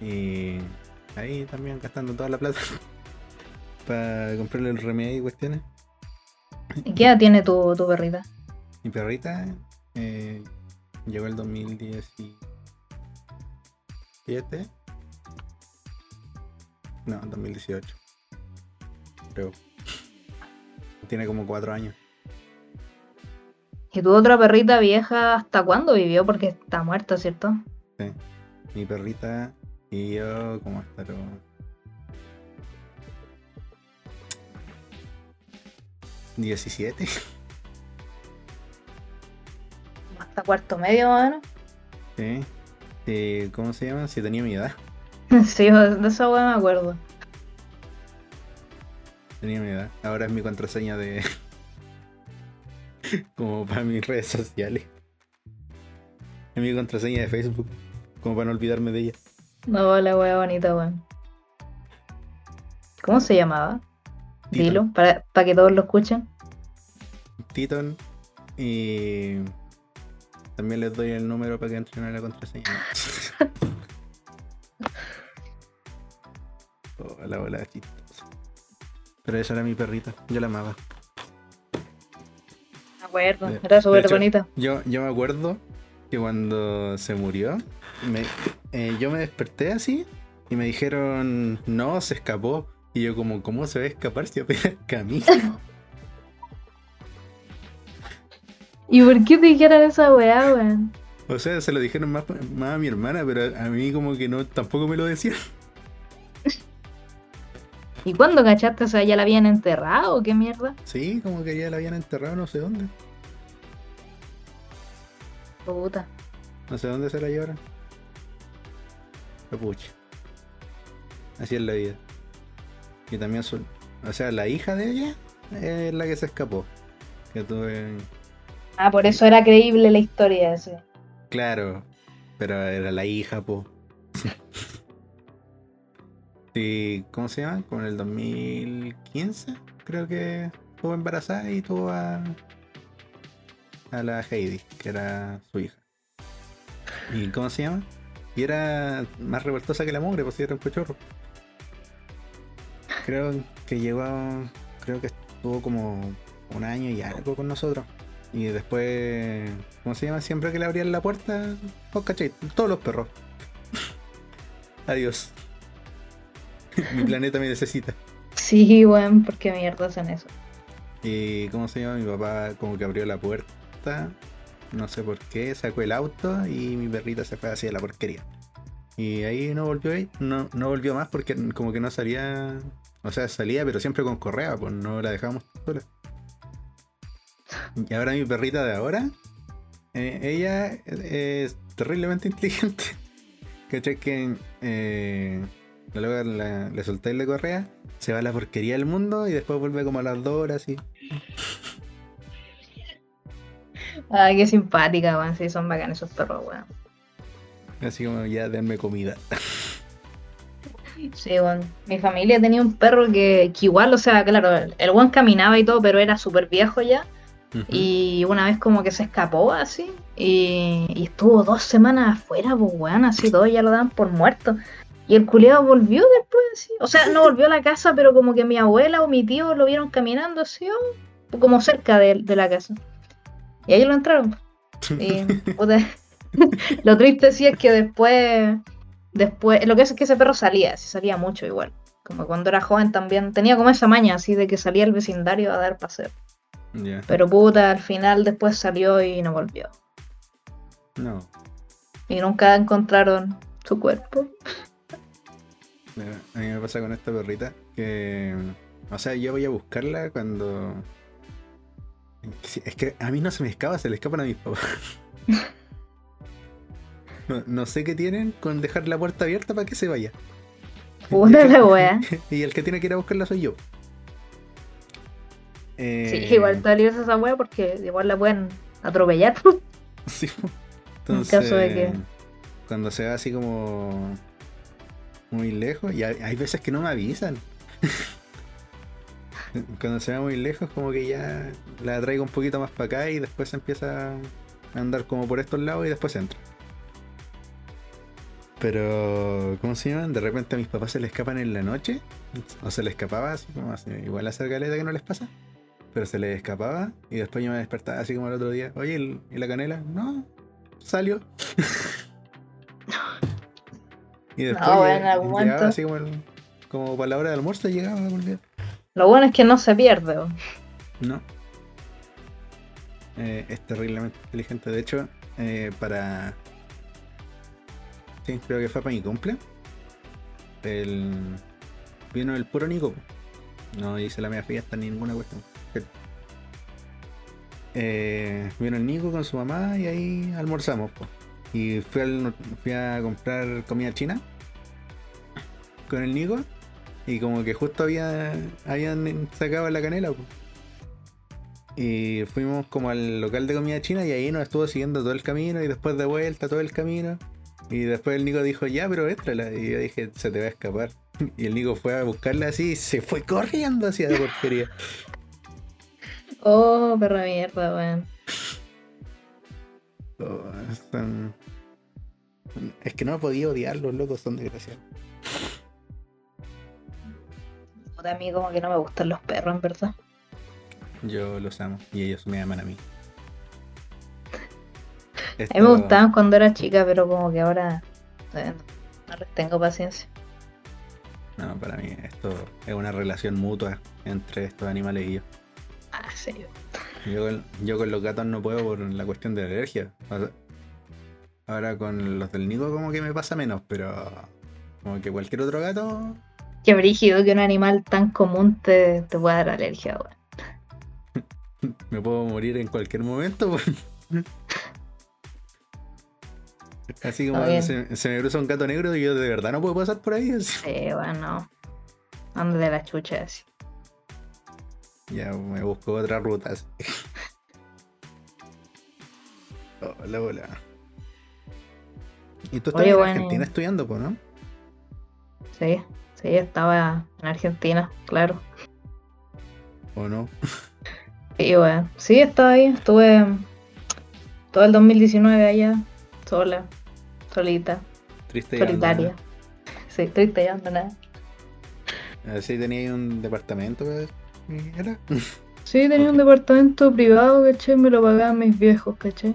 Y ahí también gastando toda la plata para comprarle el remedio y cuestiones. ¿Y qué edad tiene tu, tu perrita? Mi perrita eh, llegó el 2017. No, 2018. Creo. Tiene como cuatro años. ¿Y tu otra perrita vieja hasta cuándo vivió? Porque está muerta, ¿cierto? Sí. Mi perrita y yo como hasta los... ¿17? Hasta cuarto medio, más o menos. Sí. Eh, ¿Cómo se llama? Si tenía mi edad. Sí, de esa weá me acuerdo. Tenía mi edad. Ahora es mi contraseña de. como para mis redes sociales. Es mi contraseña de Facebook. Como para no olvidarme de ella. No, la weá bonita, weón. ¿Cómo se llamaba? Dilo, para, para que todos lo escuchen. Titon. Y. También les doy el número para que entren a la contraseña. la bola chistosa. Pero esa era mi perrita. Yo la amaba. Me acuerdo, De- era súper bonita. Yo, yo me acuerdo que cuando se murió, me- eh, yo me desperté así y me dijeron, no, se escapó. Y yo como, ¿cómo se va a escapar si apenas camina? ¿Y por qué te dijeron esa weá, weón? O sea, se lo dijeron más, más a mi hermana, pero a mí como que no, tampoco me lo decían. ¿Y cuándo cachaste? O sea, ¿ya la habían enterrado qué mierda? Sí, como que ya la habían enterrado no sé dónde. Puta. No sé dónde se la llevaron. Capucha. Así es la vida. Y también su... O sea, la hija de ella es la que se escapó. Que tuve... Ah, por eso era creíble la historia ese. Claro. Pero era la hija, po. Sí, ¿cómo se llama? Como en el 2015, creo que estuvo embarazada y tuvo a, a la Heidi, que era su hija. ¿Y cómo se llama? Y era más revoltosa que la mugre, pues era un cochorro. Creo que llegó, creo que estuvo como un año y algo con nosotros. Y después, ¿cómo se llama? Siempre que le abrían la puerta, oh, cachai, todos los perros. Adiós. Mi planeta me necesita. Sí, weón, ¿por qué mierda hacen eso? Y ¿cómo se llama? Mi papá como que abrió la puerta, no sé por qué, sacó el auto y mi perrita se fue hacia la porquería. Y ahí no volvió ahí, no, no volvió más porque como que no salía, o sea, salía pero siempre con correa, pues no la dejábamos sola. Y ahora mi perrita de ahora, eh, ella es terriblemente inteligente. ¿Cachai? Que eh, loca la- le soltáis la correa, se va a la porquería del mundo y después vuelve como a las dos horas y Ay, qué simpática, weón. Sí, son bacanes esos perros, weón. así como ya denme comida. Sí, weón. Mi familia tenía un perro que, que igual, o sea, claro, el, weón caminaba y todo, pero era súper viejo ya. Y una vez como que se escapó así. Y, y estuvo dos semanas afuera, pues weón, así todos ya lo daban por muerto. Y el culiado volvió después, así. O sea, no volvió a la casa, pero como que mi abuela o mi tío lo vieron caminando así, oh, como cerca de, de la casa. Y ahí lo entraron. Y, puta, lo triste sí es que después, después, lo que es que ese perro salía, sí salía mucho igual. Como cuando era joven también, tenía como esa maña así de que salía al vecindario a dar paseo. Pero puta, al final después salió y no volvió. no. Y nunca encontraron su cuerpo. A mí me pasa con esta perrita que. O sea, yo voy a buscarla cuando. Es que a mí no se me escapa, se le escapan a mis papás. No, no sé qué tienen con dejar la puerta abierta para que se vaya. Puta la wea. Y el que tiene que ir a buscarla soy yo. Eh, Sí, igual está libre esa wea porque igual la pueden atropellar. Sí. En Entonces, caso de que- cuando se va así como muy lejos, y hay, veces que no me avisan. cuando se va muy lejos, como que ya la traigo un poquito más para acá y después se empieza a andar como por estos lados y después entra. Pero, ¿cómo se llaman? De repente a mis papás se le escapan en la noche, o se le escapaba, así como así, igual hacer galeta que no les pasa. pero se le escapaba y después yo me despertaba así como el otro día. Oye, ¿y y la canela? No, salió. y después No, lleg- bueno, en algún llegaba momento. así como, el- como para la hora de almuerzo llegaba algún día. Lo bueno es que no se pierde. No. Eh, es terriblemente inteligente. De hecho, eh, para. Sí, creo que fue para mi cumple. El... Vino el puro Nico. No hice la media fiesta ni ninguna cuestión. Eh, vino el Nico con su mamá y ahí almorzamos. po. Y fui, a comprar comida china con el Nico. Y como que justo había, habían sacado la canela. Y fuimos como al local de comida china y ahí nos estuvo siguiendo todo el camino y después de vuelta todo el camino. Y después el Nico dijo, ya, pero éstrala. Y yo dije, se te va a escapar. Y el Nico fue a buscarla así y se fue corriendo hacia la porquería. Oh, perra mierda, weón. Son- Es que no podía odiar, los locos son desgraciados. A mí como que no me gustan los perros, en verdad. Yo los amo y ellos me aman a mí. A mí me gustaban cuando era chica, pero como que ahora eh, no les tengo paciencia. No, para mí esto es una relación mutua entre estos animales y yo. Ah, sí. Yo con, yo con los gatos no puedo por la cuestión de la alergia. O sea, ahora con los del Nico como que me pasa menos, pero como que cualquier otro gato, Qué brígido que un animal tan común te, te pueda dar alergia, weón. me puedo morir en cualquier momento. pues. Así como se, se me cruza un gato negro y yo de verdad no puedo pasar por ahí. así. Sí, bueno. Ande de la chucha así. Ya me busco otra ruta. así. Hola, hola. ¿Y tú estás Oye, en bueno. Argentina estudiando, pues, no? Sí, sí, estaba en Argentina, claro. ¿O no? Y bueno, sí, estaba ahí. Estuve todo el 2019 allá, sola, solita, Triste y solitaria. abandonada. Sí, triste y abandonada. Así tenía ahí un departamento, y ¿Era? Sí, tenía un departamento privado, ¿cachai? Me lo pagaban mis viejos, ¿cachai?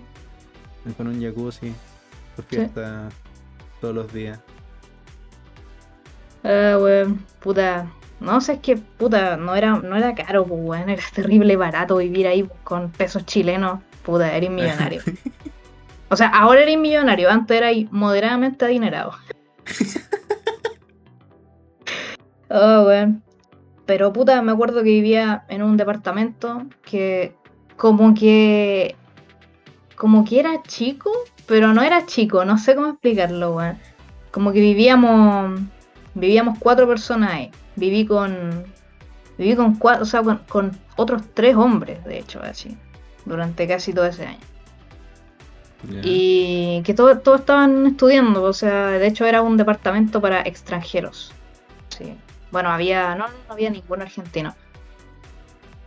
Con un jacuzzi, tu fiesta todos los días. Ah, weón, puta. No sé, es que, puta, no era, no era caro, pues, weón. Era terrible barato vivir ahí con pesos chilenos. Puta, eres millonario. O sea, ahora eres millonario, antes era moderadamente adinerado. Oh, weón. Pero puta, me acuerdo que vivía en un departamento que como que como que era chico, pero no era chico, no sé cómo explicarlo, weón. Como que vivíamos vivíamos cuatro personas ahí. Viví con viví con cuatro, o sea, con, con otros tres hombres, de hecho, así, durante casi todo ese año. Y que todos todos estaban estudiando, o sea, de hecho era un departamento para extranjeros. Sí. Bueno, había, no, no había ningún argentino.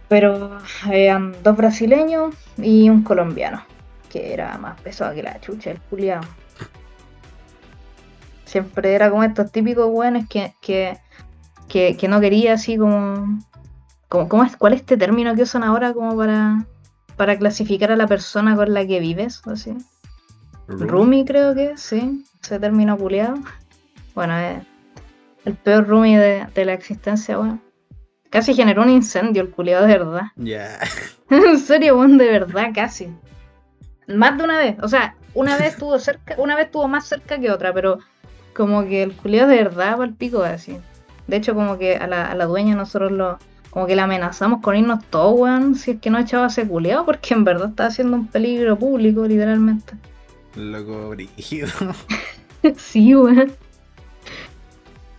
Pero habían dos brasileños y un colombiano, que era más pesado que la chucha, el culiao. Siempre era como estos típicos weones que, que, que, que no quería así como, como ¿cómo es, ¿Cuál es este término que usan ahora como para, para clasificar a la persona con la que vives? Así. Rumi creo que, sí, ese término culiado. Bueno, es el peor Rumi de, de la existencia, weón. Casi generó un incendio el culiado de verdad. Ya. en serio, weón, de verdad, casi. Más de una vez, o sea, una vez estuvo cerca, una vez estuvo más cerca que otra, pero como que el culiado de verdad para el pico así. De hecho, como que a la, a la dueña nosotros lo, como que la amenazamos con irnos todos, weón, si es que no echaba ese culiado, porque en verdad estaba haciendo un peligro público, literalmente. Loco brígido. sí, weón.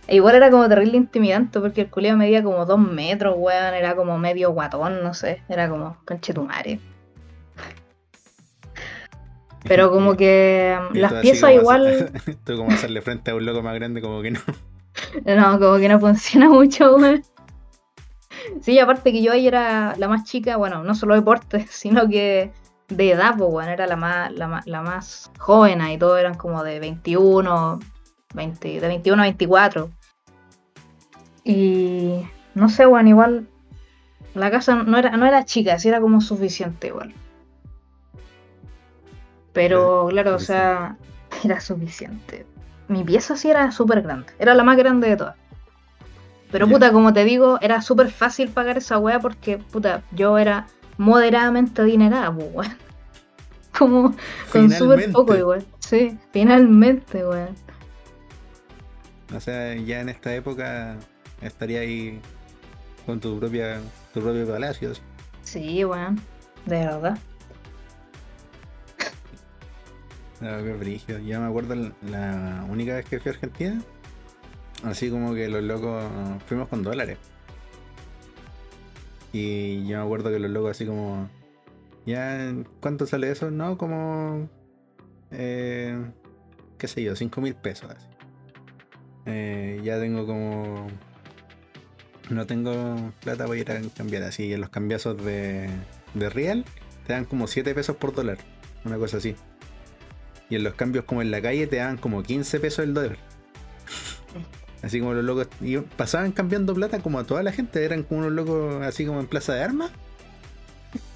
E Igual era como terrible intimidante porque el culiao medía como dos metros, weón. Era como medio guatón, no sé. Era como conchetumare. Pero como que Y las piezas igual. hacer- Tú como hacerle frente a un loco más grande, como que no. No, como que no funciona mucho, weón. Sí, aparte que yo ahí era la más chica, bueno, no solo de porte, sino que de edad, pues, weón, era la más, la más, la más joven y todos eran como de 21, 20, de 21 a 24. Y no sé, weón, igual La casa no era, no era chica, sí era como suficiente igual. Pero claro, o sea, era suficiente. Mi pieza sí era súper grande. Era la más grande de todas. Pero puta, como te digo, era súper fácil pagar esa wea porque, puta, yo era moderadamente adinerada, pues, weón. Como con súper poco igual. Sí, finalmente, weón. O sea, ya en esta época estaría ahí con tu propia tu propio palacio. así. Sí, weón. De verdad. Ah, qué brígido. Yo me acuerdo la- la única vez que fui a Argentina, así como que los locos fuimos con dólares. Y yo me acuerdo que los locos así como, ya, ¿cuánto sale eso? No, como, eh, qué sé yo, 5 mil pesos. así. Eh, ya tengo como, no tengo plata para ir a cambiar así. En los cambiazos de, de Real te dan como 7 pesos por dólar, una cosa así. Y en los cambios como en la calle te daban como 15 pesos el dólar. Así como los locos y pasaban cambiando plata como a toda la gente, eran como unos locos así como en plaza de armas.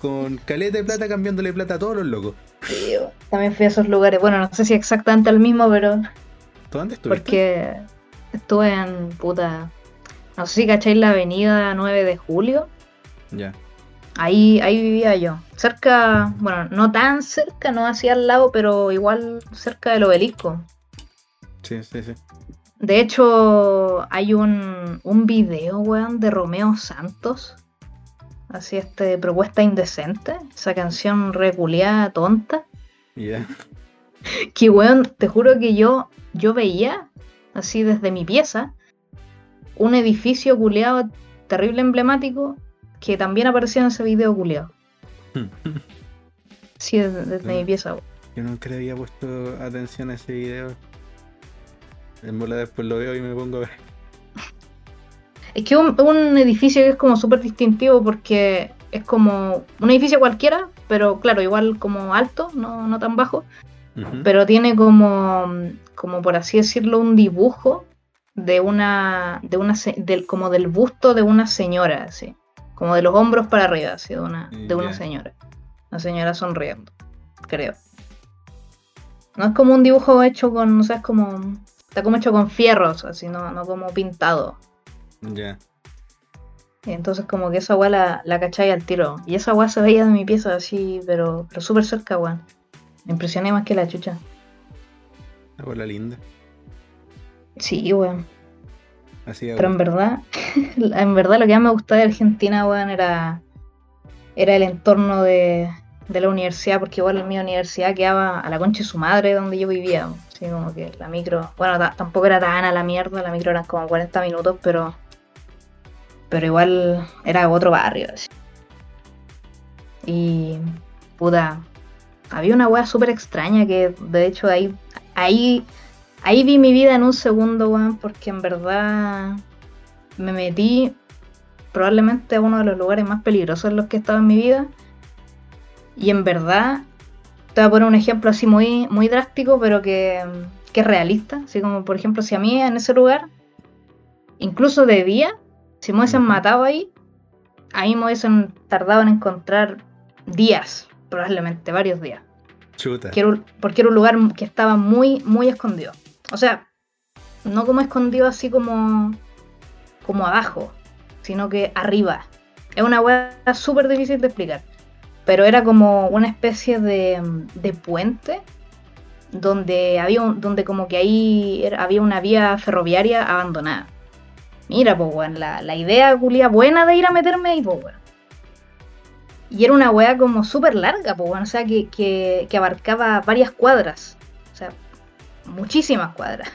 Con caleta de plata cambiándole plata a todos los locos. Weón. También fui a esos lugares. Bueno, no sé si exactamente el mismo, pero ¿Tú dónde estuviste? porque estuve en puta. No sé si cacháis la avenida 9 de julio. Ya. Ahí, ahí vivía yo. Cerca, bueno, no tan cerca, no hacia al lado, pero igual cerca del obelisco. Sí, sí, sí. De hecho, hay un, un video, weón, de Romeo Santos. Así, este, propuesta indecente. Esa canción reculeada, tonta. Ya. Que, weón, te juro que yo, yo veía, así desde mi pieza, un edificio culeado terrible emblemático que también aparecía en ese video culeado. Sí, desde, desde mi pieza. Yo nunca le había puesto atención a ese video. En bola después lo veo y me pongo a ver. Es que un, un edificio que es como súper distintivo porque es como un edificio cualquiera, pero claro, igual como alto, no, no tan bajo, Pero tiene como, como por así decirlo, un dibujo de una, de una del, como del busto de una señora, así, como de los hombros para arriba, así, de una, de una señora, una señora sonriendo, creo. No es como un dibujo hecho con, o sea, es como, está como hecho con fierros, así, no, no como pintado. Ya. Y entonces como que esa weá la, la cachai al tiro. Y esa weá se veía de mi pieza así, pero, pero súper cerca, weón. Me impresioné más que la chucha. La bola linda. Sí, weón. Así Pero en verdad, en verdad lo que más me gustaba de Argentina, weón, era, era el entorno de, de la universidad, porque igual mi universidad quedaba a la concha de su madre donde yo vivía. Así como que la micro, bueno, ta- tampoco era tan a la mierda, la micro eran como 40 minutos, pero pero igual era otro barrio. así. Y puta, había una wea súper extraña que de hecho ahí, ahí, ahí vi mi vida en un segundo, weón, porque en verdad me metí probablemente a uno de los lugares más peligrosos en los que he estado en mi vida. Y en verdad, te voy a poner un ejemplo así muy, muy drástico, pero que, que es realista. Así como, por ejemplo, si a mí en ese lugar, incluso de día, si me hubiesen matado ahí, ahí me hubiesen tardado en encontrar días, probablemente varios días. Chuta. Que era un- porque era un lugar que estaba muy, muy escondido. O sea, no como escondido así como, como abajo, sino que arriba. Es una hueá súper difícil de explicar. Pero era como una especie de, de puente donde había un- donde como que ahí era- había una vía ferroviaria abandonada. Mira, pues weón, la, la idea culia buena de ir a meterme ahí, pues. Y era una weá como súper larga, pues weón, o sea, que, que, que abarcaba varias cuadras. O sea, muchísimas cuadras.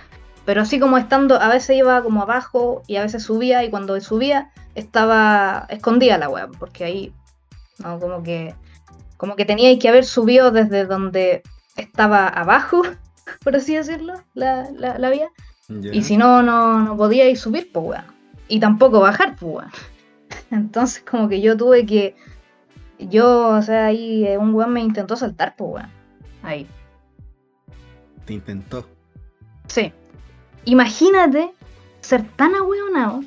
Pero así como estando, a veces iba como abajo y a veces subía, y cuando subía estaba escondida la weá, porque ahí, no, como que, como que tenía que haber subido desde donde estaba abajo, por así decirlo, la, la, la vía. Y si no, no, no podía ir subir, pues weón. Y tampoco bajar, pues weón. Entonces como que yo tuve que... Yo, o sea, ahí eh, un weón me intentó saltar, pues weón. Ahí. Te intentó. Sí. Imagínate ser tan ahueonado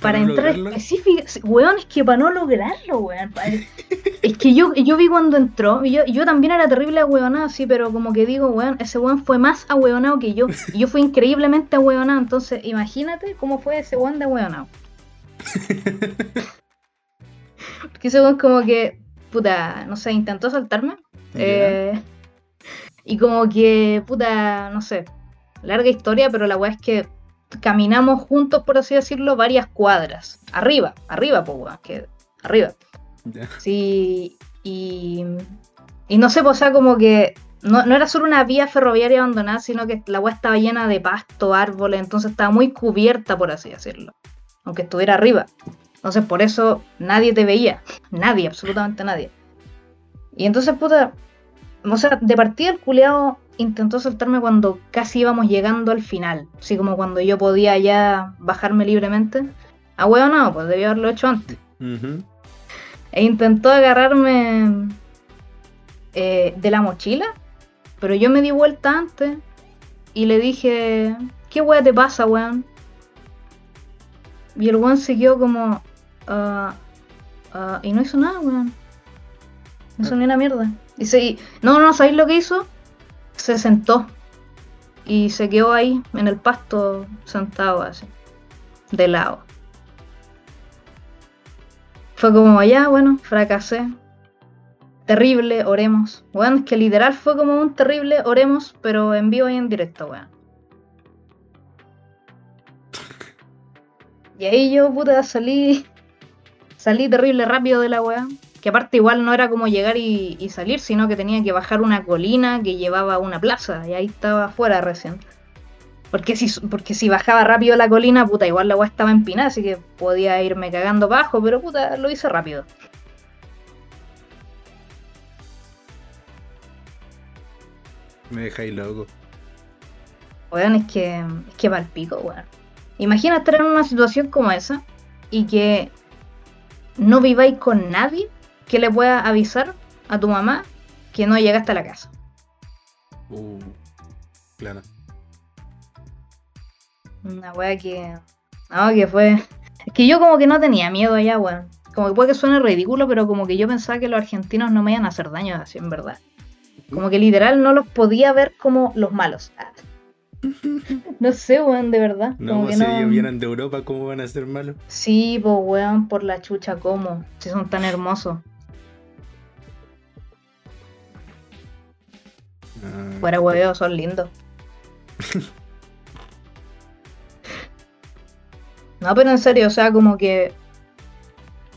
para, no entrar lograrlo. específico. Weón, es que para no lograrlo, weón. Es que yo, yo vi cuando entró, y yo, yo también era terrible ahueonado, sí, pero como que digo, weón, ese weón fue más ahueonado que yo. Y yo fui increíblemente ahueonado, entonces imagínate cómo fue ese weón de ahueonado. Porque ese weón como que, puta, no sé, intentó saltarme. Eh, y como que, puta, no sé, larga historia, pero la weá es que caminamos juntos, por así decirlo, varias cuadras. Arriba, arriba, pues weón, que arriba. Sí, y, y no sé, pues, o sea, como que no, no era solo una vía ferroviaria abandonada, sino que la weá estaba llena de pasto, árboles, entonces estaba muy cubierta, por así decirlo, aunque estuviera arriba. Entonces, por eso nadie te veía, nadie, absolutamente nadie. Y entonces, puta, o sea, de partida el culeado intentó saltarme cuando casi íbamos llegando al final, así como cuando yo podía ya bajarme libremente. Ah, weón, no, pues debía haberlo hecho antes e intentó agarrarme eh, de la mochila, pero yo me di vuelta antes y le dije, ¿qué weá te pasa, weón? Y el weón siguió como, "Ah, ah", y no hizo nada, weón. No hizo ni una mierda. Y se- no, no, ¿sabéis lo que hizo? Se sentó y se quedó ahí en el pasto sentado así, de lado. Fue como, ya, bueno, fracasé. Terrible, oremos. Weón, es que literal fue como un terrible, oremos, pero en vivo y en directo, weón. Y ahí yo, puta, salí. Salí terrible rápido de la weá. Que aparte igual no era como llegar y, y salir, sino que tenía que bajar una colina que llevaba a una plaza. Y ahí estaba afuera recién. Porque si, porque si bajaba rápido la colina, puta, igual la weá estaba empinada, así que podía irme cagando abajo, pero puta, lo hice rápido. Me dejáis loco. Weón, es que, es que palpico, weón. Imagina estar en una situación como esa y que no viváis con nadie que le pueda avisar a tu mamá que no llegaste a la casa. Uh, claro. Una wea que. No, que fue. Es que yo como que no tenía miedo allá, weón. Como que puede que suene ridículo, pero como que yo pensaba que los argentinos no me iban a hacer daño así, en verdad. Como que literal no los podía ver como los malos. Ah. No sé, weón, de verdad. No, como que si no... ellos vienen de Europa, ¿cómo van a ser malos? Sí, pues weón, por la chucha, ¿cómo? Si son tan hermosos. Ah, Fuera hueveo, son lindos. No, pero en serio, o sea, como que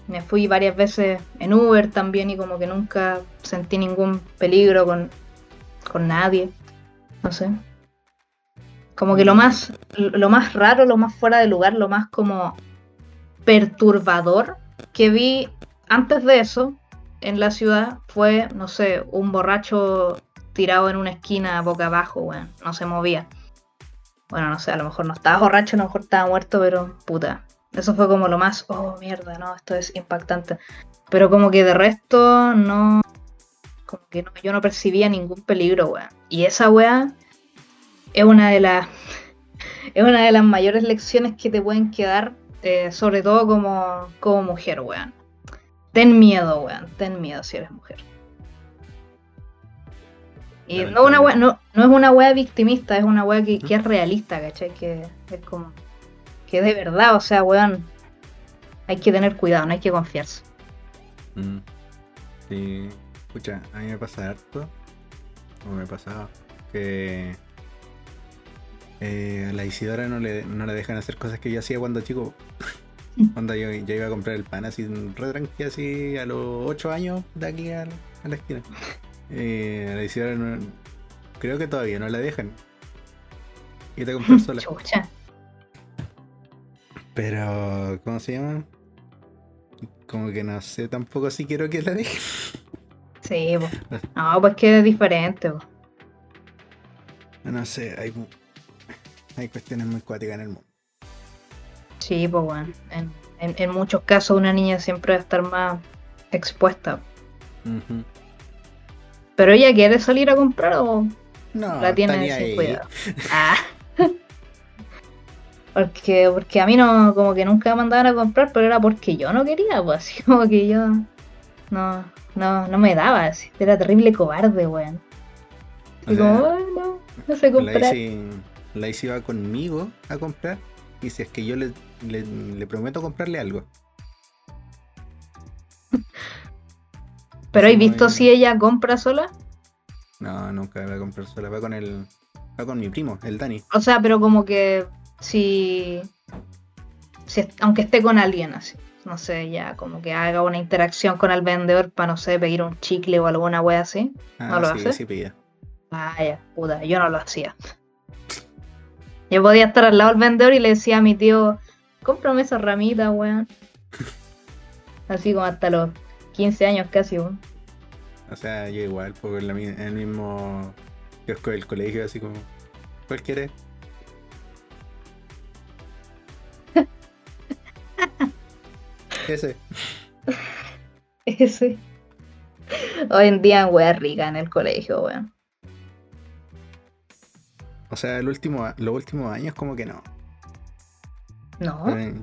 me fui varias veces en Uber también y como que nunca sentí ningún peligro con, con nadie. No sé. Como que lo más, lo más raro, lo más fuera de lugar, lo más como perturbador que vi antes de eso en la ciudad fue, no sé, un borracho tirado en una esquina boca abajo, weón. No se movía. Bueno, no sé, a lo mejor no estaba borracho, a lo mejor estaba muerto, pero puta. Eso fue como lo más, oh mierda, no, esto es impactante. Pero como que de resto no. Como que no, yo no percibía ningún peligro, weón. Y esa weá es una de las. Es una de las mayores lecciones que te pueden quedar, eh, sobre todo como, como mujer, weón. Ten miedo, weón. Ten miedo si eres mujer. Y no, una wea, no, no es una wea victimista, es una wea que, que es realista, ¿cachai? Que es como. Que de verdad, o sea, weón. Hay que tener cuidado, no hay que confiarse. Mm. Sí, escucha, a mí me pasa harto, o me pasaba, que eh, a la Isidora no le, no le dejan hacer cosas que yo hacía cuando chico. Cuando yo, yo iba a comprar el pan así, re tranqui, así a los 8 años de aquí a la, a la esquina. Eh, a la Isidora no- creo que todavía no la dejan. Y te comprar sola. Chucha. Pero, ¿cómo se llama? Como que no sé tampoco si quiero que la dejen. Sí, pues. No, pues que es diferente, po. No sé, hay, hay cuestiones muy cuáticas en el mundo. Sí, pues bueno. En, en- en muchos casos una niña siempre va a estar más expuesta. Pero ella quiere salir a comprar o No, la tiene sin ahí. cuidado. Ah. Porque, porque a mí no, como que nunca me mandaban a comprar, pero era porque yo no quería, pues así como que yo no, no, no me daba, así. Era terrible cobarde, weón. Y sea, como, "Ay, no, no sé La comprar. Isi, la Isi va conmigo a comprar y si es que yo le, le, le prometo comprarle algo. Pero ¿hay visto muy- si ella compra sola? No, nunca va a comprar sola, va con el. Va con mi primo, el Dani. O sea, pero como que si, si aunque esté con alguien así, no sé, ya como que haga una interacción con el vendedor para, no sé, pedir un chicle o alguna wea así. Ah, ¿No lo sí, hace? sí pilla. Vaya, puta, yo no lo hacía. Yo podía estar al lado del vendedor y le decía a mi tío, cómprame esa ramita, weón. Así como hasta los 15 años casi, weón. O sea, yo igual, porque en, el mismo kiosco del colegio, así como. ¿Cuál quieres? Ese. Ese. Hoy en día, wea rica en el colegio, weón. O sea, el último, los últimos años, como que no. No, Eh,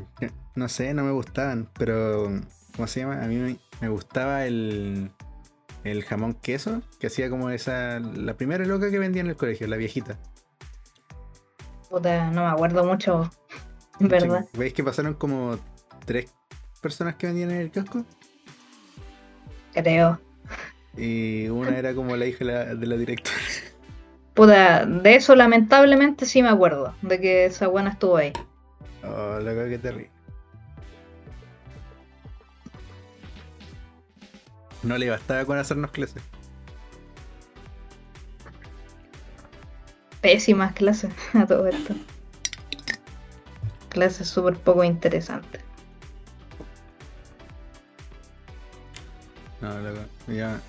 No sé, no me gustaban, pero. ¿Cómo se llama? A mí me, me gustaba el. El jamón queso, que hacía como esa. La primera loca que vendía en el colegio, la viejita. puta, no me acuerdo mucho, en verdad. ¿Veis que pasaron como tres personas que vendían en el kiosco? Creo. Y una era como la hija de la, de la directora. Puta, de eso lamentablemente sí me acuerdo, de que esa buena estuvo ahí. Oh, loco, que terrible. No le bastaba con hacernos clases. Pésimas clases a todo esto. Clases súper poco interesantes. No, loco. Ya.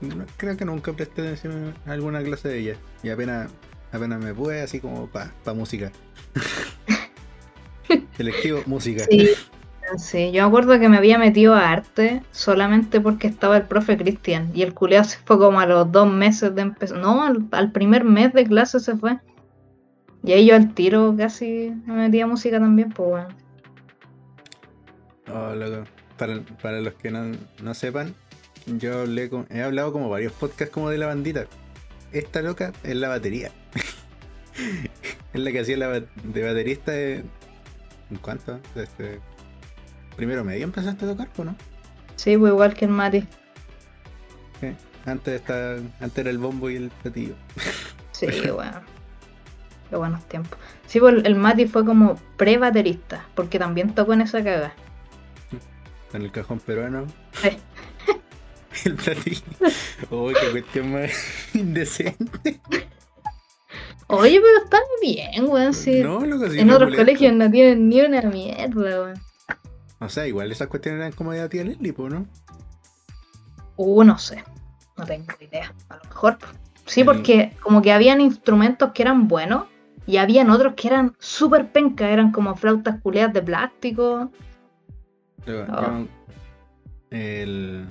No- creo que nunca presté atención a alguna clase de ella. Y apenas, apenas me pude, así como pa, pa música. Selectivo, música. Sí, sí, yo me acuerdo que me había metido a arte solamente porque estaba el profe Cristian y el culeado se fue como a los dos meses de empezar. No, al, al primer mes de clase se fue. Y ahí yo al tiro casi me metí a música también, pues bueno. Oh, loco. Para, para los que no, no sepan, yo hablé con- he hablado como varios podcasts como de la bandita. Esta loca es la batería. es la que hacía la de baterista de... ¿En cuánto? Desde primero medio empezaste a tocar, ¿o no? Sí, pues igual que el Mati. Sí. Antes, estaba, antes era el bombo y el platillo. Sí, bueno. Qué buenos tiempos. Sí, pues el- Mati fue como pre-baterista, porque también tocó en esa caga. Con el cajón peruano. Sí. el platillo. Uy, qué cuestión más indecente. Oye, pero está bien, weón, sí. No, loco, sí en otros colegios no tienen ni una mierda, weón. O sea, igual esas cuestiones eran como de la tía Leslie, ¿no? Uh, no sé. No tengo idea. A lo mejor. Sí, porque como que habían instrumentos que eran buenos y habían otros que eran súper penca. Eran como flautas culeadas de plástico. Luego, yo- el,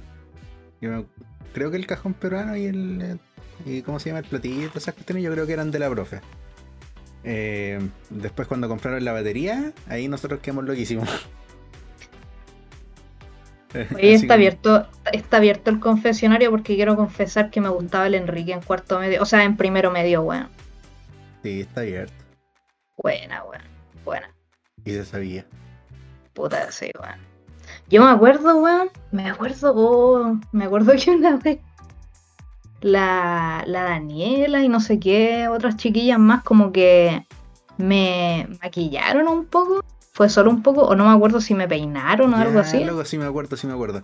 yo creo que el cajón peruano y el. eh, y ¿Cómo se llama? El todas esas cuestiones, yo creo que eran de la profe. Eh, después, cuando compraron la batería, ahí nosotros quedamos loquísimos. Oye, está abierto, está abierto el confesionario porque quiero confesar que me gustaba el Enrique en cuarto medio. O sea, en primero medio, weón. Sí, está abierto. Buena, weón. Buena. Y se sabía. Puta, sí, weón. Yo me acuerdo, weón. Me acuerdo, oh, me acuerdo que una vez la, la Daniela y no sé qué, otras chiquillas más, como que me maquillaron un poco. Fue solo un poco, o no me acuerdo si me peinaron o algo así. Luego sí me acuerdo, sí me acuerdo.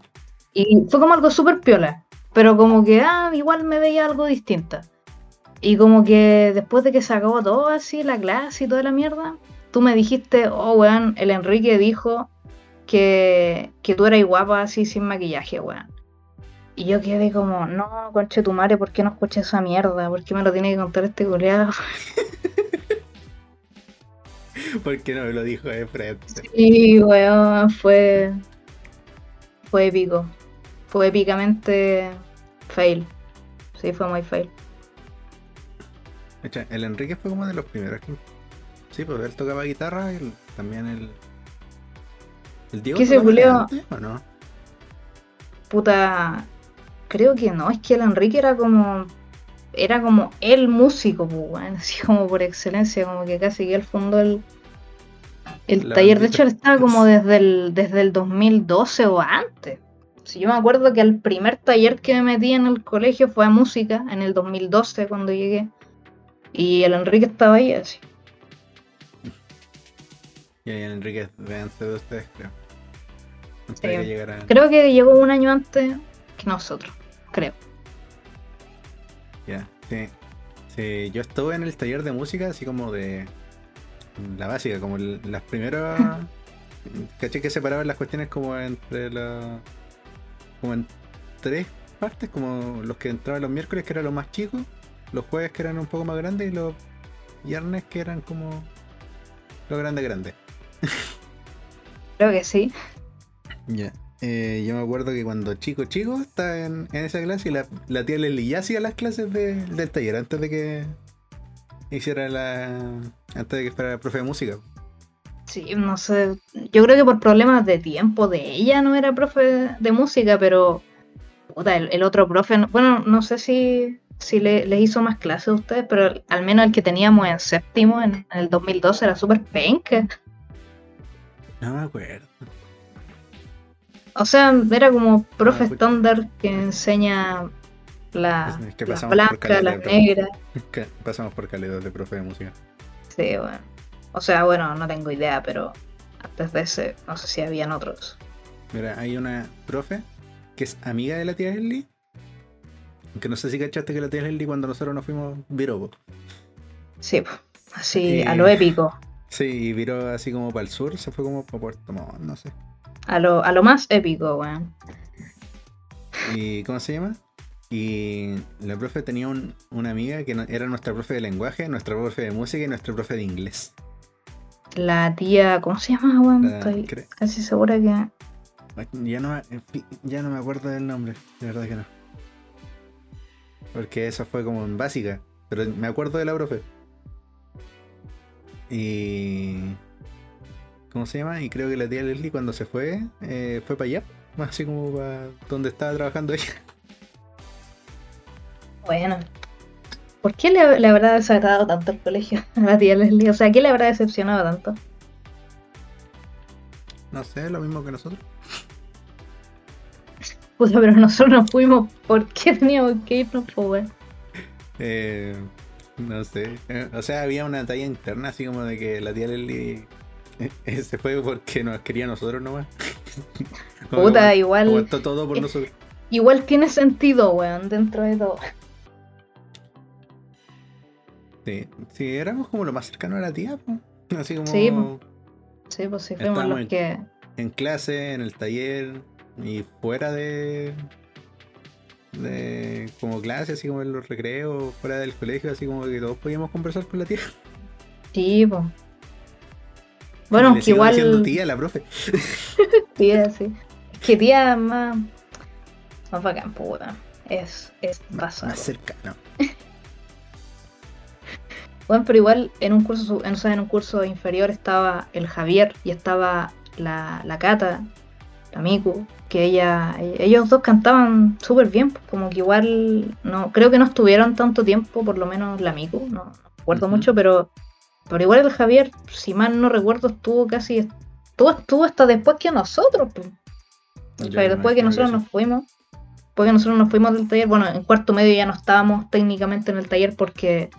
Y fue como algo súper piola. Pero como que, ah, igual me veía algo distinta. Y como que después de que se acabó todo así, la clase y toda la mierda, tú me dijiste, oh, weón, el Enrique dijo que, que tú eras guapa así sin maquillaje, weón. Y yo quedé como, no, conche tu madre, ¿por qué no escuché esa mierda? ¿Por qué me lo tiene que contar este culiado? Porque no me lo dijo de frente. Y, weón, fue. Fue épico. Fue épicamente fail. Sí, fue muy fail. El Enrique fue como de los primeros que Sí, pues él tocaba guitarra y el- también el. ¿El Diego ¿Qué se tocaba culiao? antes o no? Puta, creo que no, es que el Enrique era como, era como el músico, pues, weón, así como por excelencia, como que casi que él fundó el, el La taller. De hecho, él estaba como desde el, desde el 2012 o antes. Si yo me acuerdo que el primer taller que me metí en el colegio fue a música, en el 2012 cuando llegué. Y el Enrique estaba ahí así. Y ahí el Enrique antes de ustedes, creo. Sí. que. Creo que llegó un año antes que nosotros, creo. Ya, sí. Sí, yo estuve en el taller de música, así como de. La básica, como el- las primeras. ¿Caché que separaban las cuestiones como entre la. como en tres partes? Como los que entraban los miércoles, que eran los más chicos, los jueves, que eran un poco más grandes, y los viernes, que eran como. los grandes, grandes. Creo que sí. Ya. Eh, yo me acuerdo que cuando chico, chico, estaba en, en esa clase y la, la tía Leslie ya hacía las clases de- del taller antes de que hiciera la. antes de que fuera profe de música. Sí, no sé. Yo creo que por problemas de tiempo de ella no era profe de música, pero puta, el, el otro profe, no- bueno, no sé si, si le, les hizo más clases a ustedes, pero al- al menos el que teníamos en séptimo, en, en el 2012, era súper penca. No me acuerdo. O sea, era como profe Ah, estándar que enseña la, Es que las pero- negras. Que Pasamos por calidad de profe de música. Sí, bueno. O sea, bueno, no tengo idea, pero antes de ese, no sé si habían otros. Mira, hay una profe que es amiga de la tía Leslie. Que no sé si cachaste que la tía Leslie cuando nosotros nos fuimos viró. Sí, así, a lo épico. Sí, y viró así como para el sur, se fue como para Puerto Montt, no sé. A lo, a lo más épico, weón. ¿Y cómo se llama? Y la profe tenía un- una amiga que no- era nuestra profe de lenguaje, nuestra profe de música y nuestra profe de inglés. La tía, ¿cómo se llama, weón? La- Estoy casi segura que. Ya no, fin, ya no me acuerdo del nombre, de verdad que no. Porque eso fue como en básica, pero me acuerdo de la profe. Y... ¿Cómo se llama? Y creo que la tía Leslie cuando se fue, eh, fue para allá, así como para donde estaba trabajando ella. Bueno. ¿Por qué le, le habrá desagradado tanto el colegio a la tía Leslie? O sea, ¿qué le habrá decepcionado tanto? No sé, lo mismo que nosotros. Puta, pero nosotros nos fuimos. ¿Por qué teníamos que irnos, pues? Eh, no sé. Eh, O sea, había una talla interna así como de que la tía Leslie eh, eh, se fue porque nos quería a nosotros nomás. Puta, igual. Aguantó todo por nosotros. Igual tiene sentido, weón, dentro de todo. Sí, sí, éramos como lo más cercano a la tía, po. así como Sí. Sí, pues sí, fuimos los en- que. en clase, en el taller y fuera de de como clase, así como en los recreos, fuera del colegio, así como que todos podíamos conversar con la tía. Sí, pues. Bueno, le que sigo igual. tía, la profe. Tía, sí. Es que tía más. Más bacán, puta. Es, es Más, pasado. más cercano. Bueno, pero igual en un curso, en, o sea, en un curso inferior estaba el Javier y estaba la, la Cata, la Miku, que ella, e- ellos dos cantaban súper bien, pues, como que igual, no, creo que no estuvieron tanto tiempo, por lo menos la Miku, no, no recuerdo mucho, pero, pero igual el Javier, si mal no recuerdo, estuvo casi, estuvo, estuvo hasta después que nosotros, pues. O sea, después que nosotros nos fuimos, después que nosotros nos fuimos del taller, bueno, en cuarto medio ya no estábamos técnicamente en el taller porque,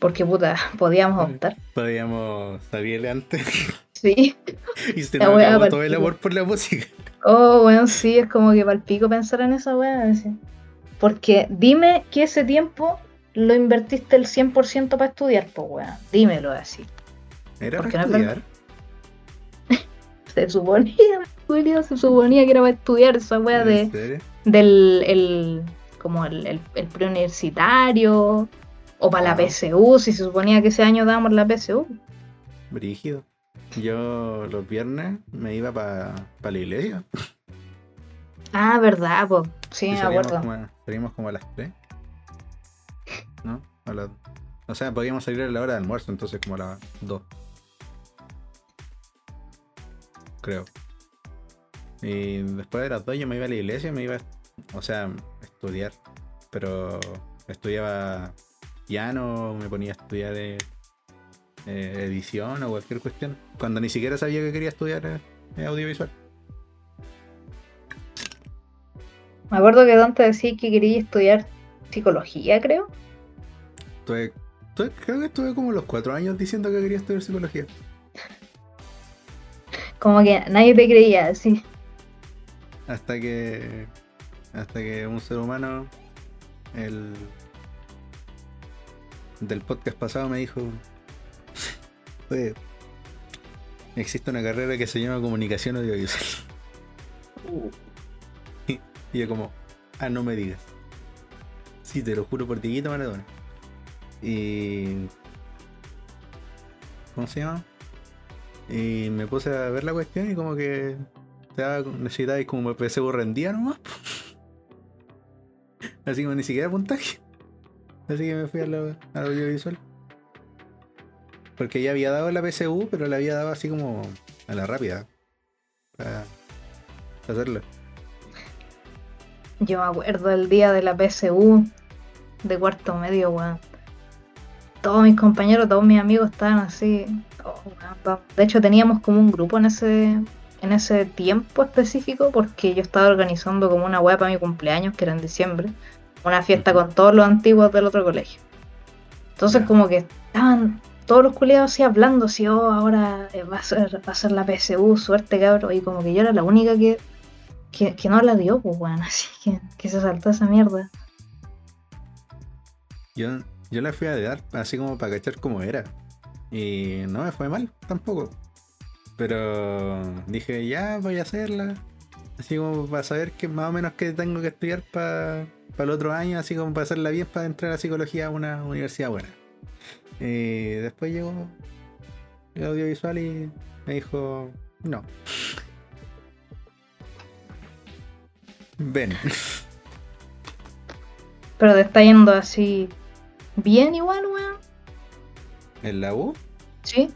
porque puta, podíamos optar. Podíamos salir antes Sí. y se La nos wea acabó pa'l todo el amor por la música. Oh, bueno, sí, es como que palpico pensar en esa weá. Porque dime que ese tiempo lo invertiste el 100% para estudiar, pues weón. Dímelo así. Era Porque para no estudiar. Se suponía, Julio, se suponía que era para estudiar esa weá de, ¿En serio? del el, como el, el, el preuniversitario o para la Wow. PSU, si se suponía que ese año dábamos la PSU. Brígido. Yo los viernes me iba para la iglesia. Ah, verdad, pues. Sí, y me acuerdo. como, como a las 3. ¿No? O sea, podíamos salir a la hora de almuerzo, entonces como a las 2. Creo. Y después de las 2 yo me iba a la iglesia, me iba, o sea, a estudiar. Pero estudiaba piano, me ponía a estudiar eh, eh, edición o cualquier cuestión. Cuando ni siquiera sabía que quería estudiar eh, audiovisual. Me acuerdo que Dante decía que quería estudiar psicología, creo. Estuve, creo que estuve como los cuatro años diciendo que quería estudiar psicología. Como que nadie te creía, sí. Hasta que. Hasta que un ser humano. El. Del podcast pasado me dijo. Oye, existe una carrera que se llama comunicación audiovisual. Uh. Y yo como, ah, no me digas. Sí, te lo juro por Tiguito Maradona. Y... ¿Cómo se llama? Y me puse a ver la cuestión y como que necesitáis como PSU rendía nomás. Así como ni siquiera puntaje. Así que me fui a la, audiovisual. Porque ya había dado la PSU, pero la había dado así como a la rápida. Para hacerlo. Yo me acuerdo el día de la PSU de cuarto medio, weón. Todos mis compañeros, todos mis amigos estaban así. Oh, de hecho, teníamos como un grupo en ese, en ese tiempo específico porque yo estaba organizando como una web para mi cumpleaños, que era en diciembre. Una fiesta con todos los antiguos del otro colegio. Entonces, como que estaban todos los culiados así hablando, así, oh, ahora eh, va a ser, va a ser la PSU, suerte, cabrón. Y como que yo era la única que que, no la dio, pues, bueno, así que, que se saltó esa mierda. Yo, yo la fui a dar así como para cachar cómo era. Y no me fue mal tampoco. Pero dije, ya voy a hacerla. Así como para saber que más o menos que tengo que estudiar para el otro año, así como para hacerla bien para entrar a psicología a una universidad buena. Y después llegó el audiovisual y me dijo, no. Ven. Pero te está yendo así bien igual, weón. ¿En la U? Sí.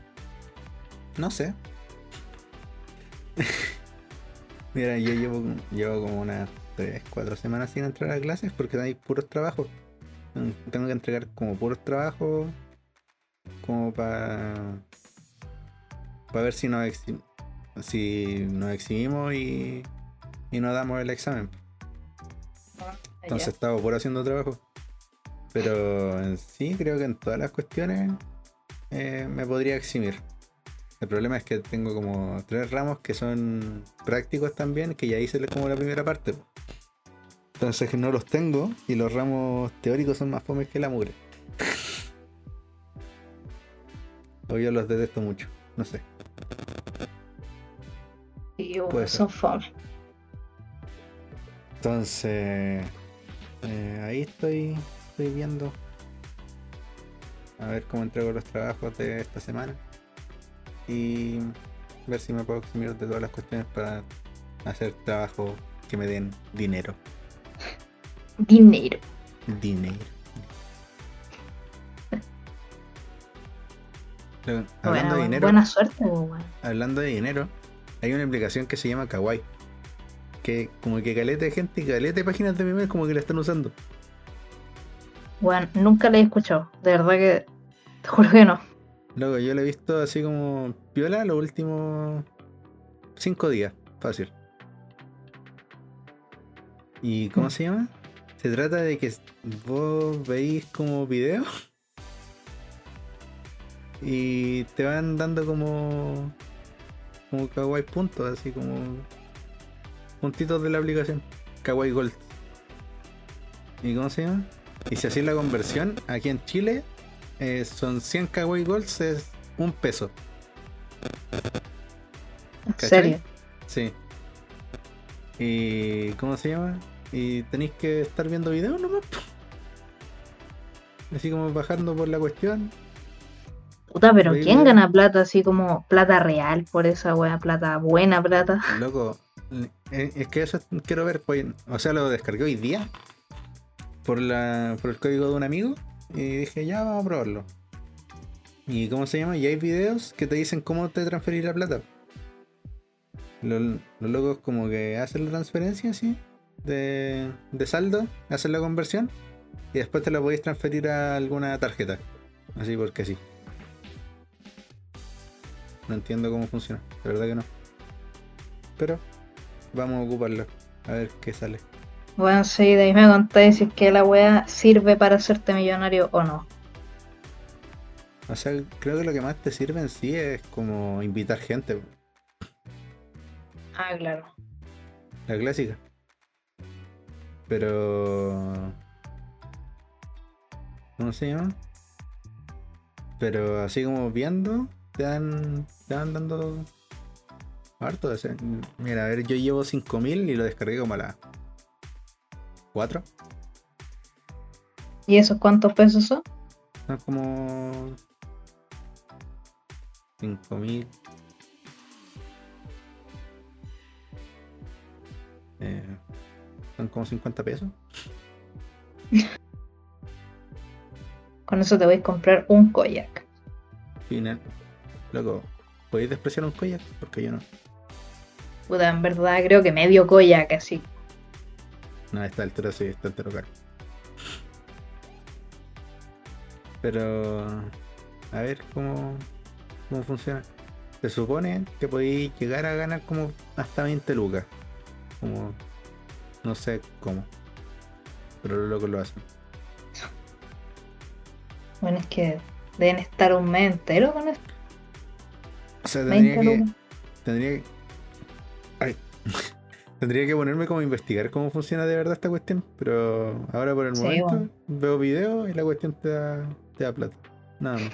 No sé. Mira, yo llevo, llevo como unas 3, 4 semanas sin entrar a clases porque hay puros trabajos. Tengo que entregar como puros trabajos como para para ver si nos, si nos exhibimos y y no damos el examen. Entonces estaba por haciendo trabajo. Pero en sí creo que en todas las cuestiones eh, me podría eximir. El problema es que tengo como tres ramos que son prácticos también, que ya hice como la primera parte. Entonces no los tengo y los ramos teóricos son más fomes que la mugre. o yo los detesto mucho, no sé. Y son fomes. Entonces, eh, ahí estoy, estoy viendo. A ver cómo entrego los trabajos de esta semana. Y ver si me puedo eximir de todas las cuestiones para hacer trabajo que me den dinero. Dinero. Dinero. hablando de dinero. Buena suerte, Hablando de dinero, hay una aplicación que se llama Kawaii que como que caleta de gente y caleta de páginas de memes como que la están usando. Bueno, nunca la he escuchado, de verdad que te juro que no. Luego, yo la he visto así como piola los últimos cinco días, fácil. ¿Y cómo se llama? Se trata de que vos veis como videos y te van dando como como kawaii puntos, así como puntitos de la aplicación. Kawaii Gold. ¿Y cómo se llama? Y si así la conversión, aquí en Chile eh, son 100 Kawaii Golds, es un peso. ¿En serio? Sí. ¿Y cómo se llama? Y tenéis que estar viendo videos nomás. Así como bajando por la cuestión. Puta, pero ¿quién gana plata así como plata real por esa wea? Plata buena plata. Loco, eh, es que eso quiero ver, pues, o sea, lo descargué hoy día por, la, por el código de un amigo y dije, ya vamos a probarlo. ¿Y cómo se llama? Y hay videos que te dicen cómo te transferir la plata. Los, los locos como que hacen la transferencia así de, de saldo, hacen la conversión y después te la podéis transferir a alguna tarjeta. Así porque sí. No entiendo cómo funciona, de verdad que no. Pero vamos a ocuparlo, a ver qué sale. Bueno, sí, de ahí me contáis si es que la wea sirve para hacerte millonario o no. O sea, creo que lo que más te sirve en sí es como invitar gente. Ah, claro. La clásica. Pero. ¿Cómo se llama? Pero así como viendo, te dan, te dan dando harto. de ese- Mira, a ver, yo llevo 5000 y lo descargué como a las 4. ¿Y esos cuántos pesos son? Son como 5000. Eh, son como 50 pesos. Con eso te voy a comprar un koyak. Final. Loco, ¿podéis despreciar un collar? Porque yo no. Puta, en verdad creo que medio koyak así. No, a esta altura sí, está entero caro. Pero. A ver cómo. cómo funciona. Se supone que podéis llegar a ganar como hasta 20 lucas. Como. No sé cómo. Pero los locos lo hacen. Bueno, es que deben estar un mes entero con esto. O sea, tendría 20 que. Tendría que. Tendría que ponerme como a investigar cómo funciona de verdad esta cuestión. Pero ahora por el Sí, momento bueno. veo videos y la cuestión te da, te da plata. Nada más.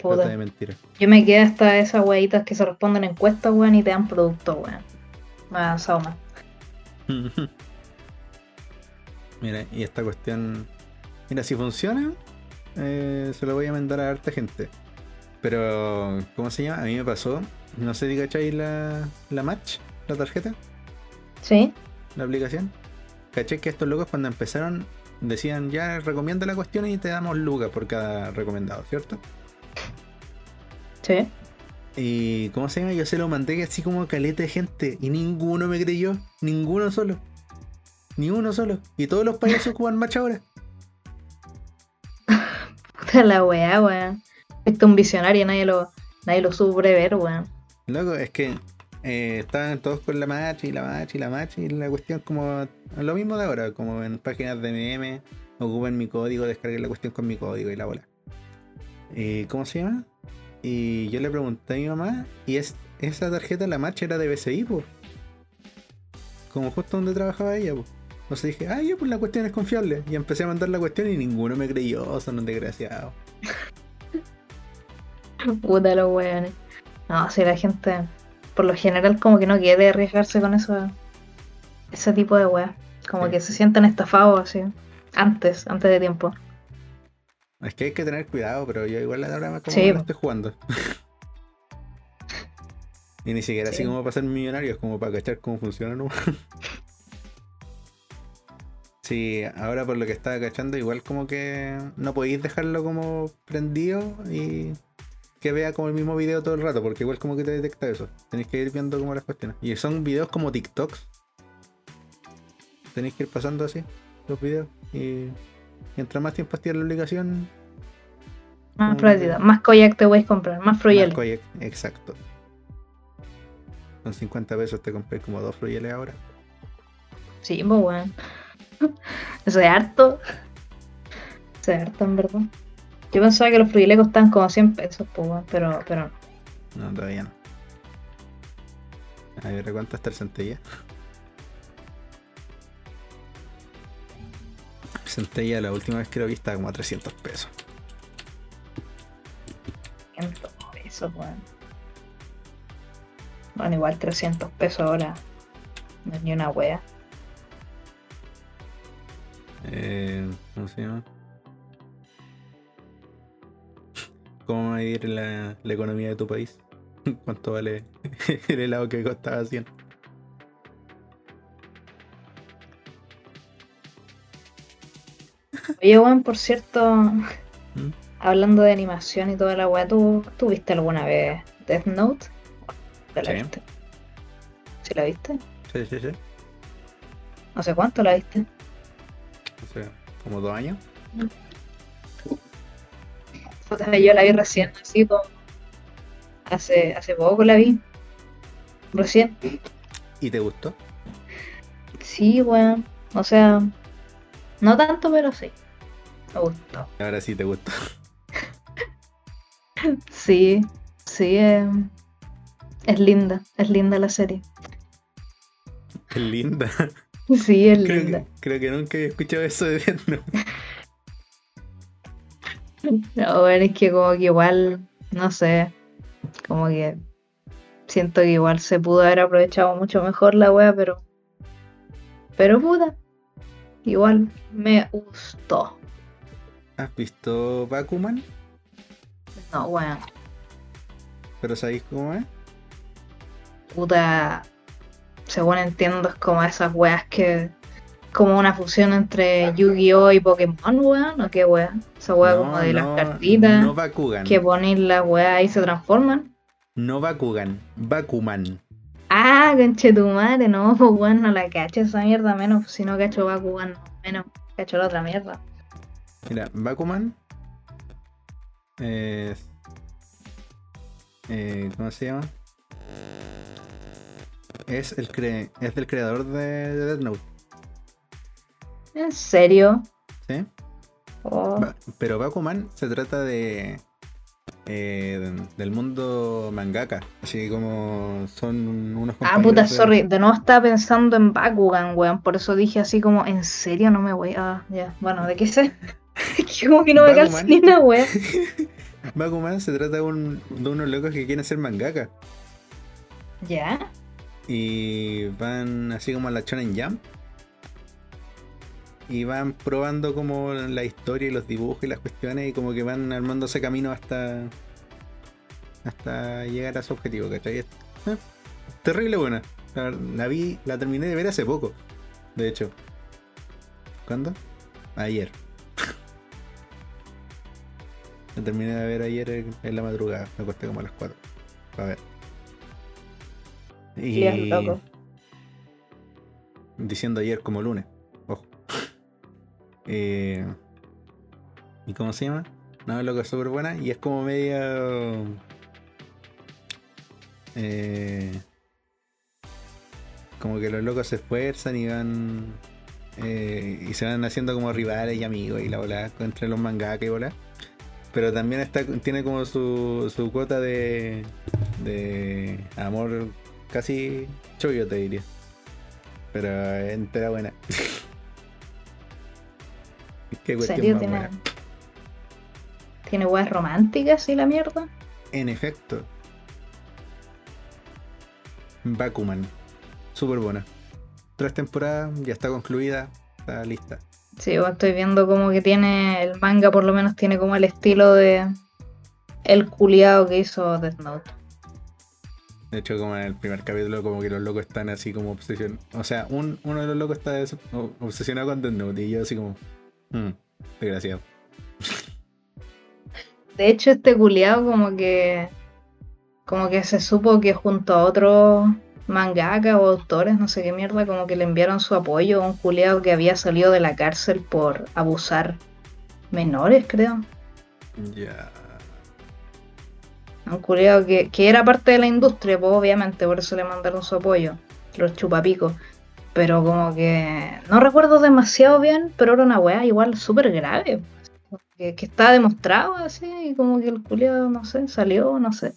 Puta. Plata de mentira. Yo me quedé hasta esas weitas que se responden encuestas, weón, y te dan productos, weón. Me ha avanzado más. Mira, y esta cuestión. Mira, si funciona, eh, se lo voy a mandar a harta gente. Pero, ¿cómo se llama? A mí me pasó. No sé si cacháis la, la match, la tarjeta. ¿Sí? la aplicación. Caché que estos locos cuando empezaron decían ya recomienda la cuestión y te damos lucas por cada recomendado, ¿cierto? Sí. Y ¿cómo se llama? Yo se lo mandé así como caleta de gente y ninguno me creyó, ninguno solo. Ni uno solo. Y todos los payasos ocupan match ahora. Puta la weá, weón. Esto es un visionario nadie lo, nadie lo supo prever, weón. Loco, es que eh, estaban todos con la match y la match y la match y la cuestión como lo mismo de ahora, como en páginas de MM, ocupen mi código, descarguen la cuestión con mi código y la bola. Eh, ¿Cómo se llama? Y yo le pregunté a mi mamá y es, esa tarjeta, la match era de BCI, pues. Como justo donde trabajaba ella, pues. Entonces dije, ah, ya, pues la cuestión es confiable. Y empecé a mandar la cuestión y ninguno me creyó, son un desgraciado. Puta los weones. No, si la gente, por lo general, como que no quiere arriesgarse con eso, ese tipo de weas. Como Sí. que se sienten estafados así. Antes, antes de tiempo. Es que hay que tener cuidado, pero yo igual ahora me como Sí, no po. estoy jugando. y ni siquiera así Sí. como para ser millonario, es como para cachar cómo funciona, ¿no? sí, ahora por lo que estaba cachando, igual como que no podéis dejarlo como prendido y que vea como el mismo video todo el rato, porque igual como que te detecta eso. Tenéis que ir viendo como las cuestiones. Y son videos como TikToks. Tenéis que ir pasando así los videos. Y mientras más tiempo esté en la aplicación, Más platita, más koyak te voy a comprar, más fruyeles. Más koyak, exacto. Con 50 pesos te compré como dos fruyeles ahora. Sí, pues weón. Eso es harto. Eso es harto, en verdad. Yo pensaba que los fruyeles costaban como 100 pesos, pues pero, pero no. No, todavía no. A ver, ¿a cuánto está el centella? Centella, la última vez que lo vi estaba como a 300 pesos. 100 pesos, weón. Bueno, igual 300 pesos ahora. No es ni una wea. Eh, ¿Cómo se llama? ¿Cómo medir la, la economía de tu país? ¿Cuánto vale el helado que costaba 100? Oye, weón, por cierto, hablando de animación y toda la weá, ¿tú, ¿tú viste alguna vez Death Note? ¿Te la Sí. viste? ¿Sí la viste? Sí, sí, sí. No sé cuánto la viste. O sea, como dos años. Yo la vi recién, así como. Hace, hace poco la vi. Recién. ¿Y te gustó? Sí, weón. O sea, no tanto, pero sí. Me gustó. Ahora sí te gustó. Sí, sí, eh, es linda, es linda la serie. Qué linda. Sí, es Creo linda. que, creo que nunca había escuchado eso de Note. No, bueno, es que como que igual, no sé, como que siento que igual se pudo haber aprovechado mucho mejor la wea, pero. Pero puta, igual me gustó. ¿Has visto Bakuman? No, weón, ¿Pero sabéis cómo es? puta, según entiendo es como esas weas que. Como una fusión entre Yu-Gi-Oh y Pokémon, weón, o qué wea. Esa wea como de las cartitas. No Bakugan. que ponéis las weas y se transforman. No Bakugan. Bakuman. Ah, conchetumare, no, pues weón, no la cacho esa mierda, menos si no cacho Bakugan, menos cacho la otra mierda. Mira, Bakuman es. eh, ¿Cómo se llama? Es, el cre- es del creador de, de Death Note, ¿En serio? ¿sí? Oh, pero Bakuman se trata de. eh, del mundo mangaka. Así como son unos Ah, puta, de- sorry, de nuevo estaba pensando en Bakugan, weón, por eso dije así como, ¿en serio no me voy? Ah, ya, bueno, ¿de qué sé? que como que no me calza ni una wea. Bakuman se trata de, un- de unos locos que quieren ser mangaka. ¿Ya? Y van así como a la Shonen Jump. Y van probando como la historia y los dibujos y las cuestiones y como que van armando ese camino hasta hasta llegar a su objetivo, ¿cachai? Eh, terrible buena. La, la vi, la terminé de ver hace poco. De hecho. ¿Cuándo? Ayer. la terminé de ver ayer en, en la madrugada. Me acosté como a las 4. Para ver. Sí, es loco. Diciendo ayer como lunes. Eh, ¿Y cómo se llama? No, loco, es súper buena y es como media. eh, como que los locos se esfuerzan y van. eh, y se van haciendo como rivales y amigos y la bola entre los mangaka y bola. Pero también está, tiene como su, su cuota de, de amor casi chollo, te diría. Pero entera buena. Qué ¿En cuestión serio tiene, buena. tiene weas románticas y la mierda? En efecto. Bakuman. Súper buena. Tres temporadas, ya está concluida, está lista. Sí, yo estoy viendo como que tiene el manga, por lo menos tiene como el estilo de el culiado que hizo Death Note. De hecho, como en el primer capítulo, como que los locos están así como obsesionados. O sea, un, uno de los locos está obsesionado con Death Note y yo así como... "Mm, desgraciado. De hecho, este culiado como que como que se supo que junto a otros mangaka o autores, no sé qué mierda, como que le enviaron su apoyo a un culiado que había salido de la cárcel por abusar menores, creo. Ya. Un culiado que, que era parte de la industria, pues obviamente, por eso le mandaron su apoyo, los chupapicos. Pero como que no recuerdo demasiado bien, pero era una weá igual súper grave. Que, que estaba demostrado así, y como que el culiado, no sé, salió, no sé.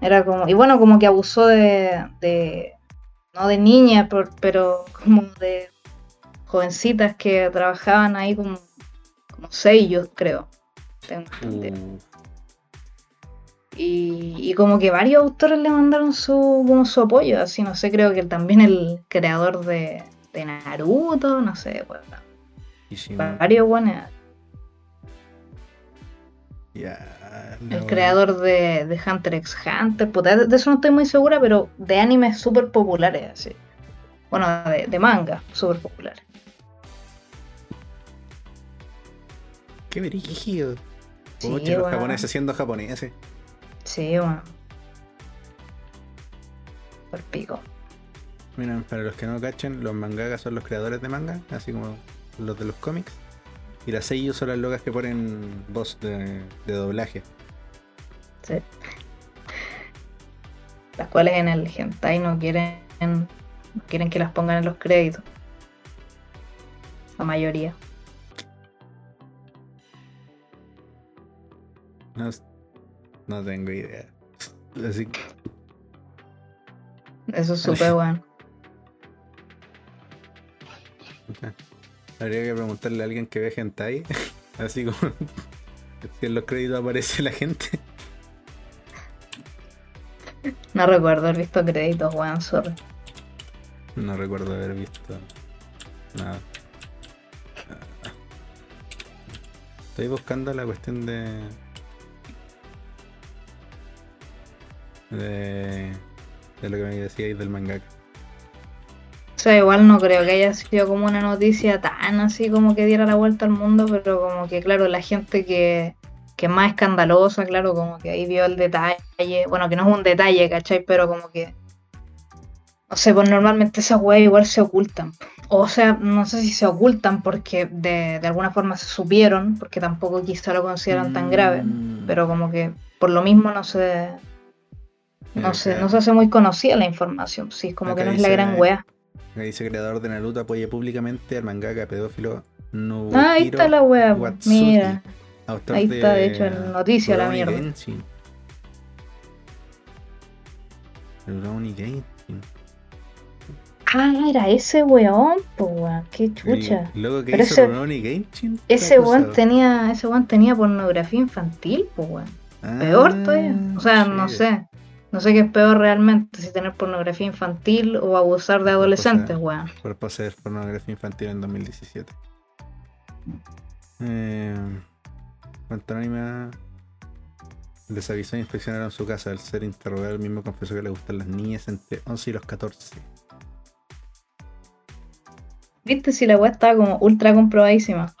Era como, y bueno, como que abusó de, de no de niñas, por- pero como de jovencitas que trabajaban ahí como, como sellos, creo. Tengo entendido. Y, y como que varios autores le mandaron su, como su apoyo, así no sé, creo que también el creador de, de Naruto, no sé, pues, Kishimoto. varios buenos. El no. creador de, de Hunter x Hunter, puta, de, de eso no estoy muy segura, pero de animes súper populares, así. Bueno, de, de manga, súper populares. Qué brígido. Sí, Pucha, los japoneses siendo japoneses. Sí, weón. Por pico. Mira, para los que no cachen, los mangakas son los creadores de manga, así como los de los cómics. Y las seiyuu son las locas que ponen voz de, de doblaje. Sí. Las cuales en el hentai no quieren, no quieren que las pongan en los créditos. La mayoría. No, s- no tengo idea. Así que Eso es súper bueno. habría que preguntarle a alguien que ve hentai. Así como si en los créditos aparece la gente. No recuerdo haber visto créditos, weón, sorry. No recuerdo haber visto nada. Estoy buscando la cuestión de. De. de lo que me decíais del mangaka. O sea, igual no creo que haya sido como una noticia tan así como que diera la vuelta al mundo, pero como que, claro, la gente que, que es más escandalosa, claro, como que ahí vio el detalle. Bueno, que no es un detalle, ¿cachai? Pero como que. No sé, pues normalmente esas weas igual se ocultan. O sea, no sé si se ocultan porque de, de alguna forma se supieron, porque tampoco quizá lo consideran tan grave, Mm. pero como que por lo mismo no se. No sé, no se hace muy conocida la información, sí, como Acá que no es la gran wea. Acá dice creador de Naruto apoya públicamente al mangaka pedófilo Nobuhiro Ah, ahí está la wea, pues, Watsuki, mira. autor Ahí está, de hecho, en noticia la mierda. Kenshin. Rurouni Kenshin. Ah, era ese weón, pues weón, qué chucha. Loco que Pero hizo ese- Kenshin. Ese weón tenía, ese weón tenía pornografía infantil, pues weón. Ah, Peor todavía. O sea, no sé. No sé qué es peor realmente, si tener pornografía infantil o abusar de adolescentes, weón. Por poseer pornografía infantil en 2017. Eh, cuanto anime les avisó e inspeccionaron su casa. Al ser interrogado, el mismo confesó que le gustan las niñas entre 11 y los 14. Viste si la weá estaba como ultra comprobadísima.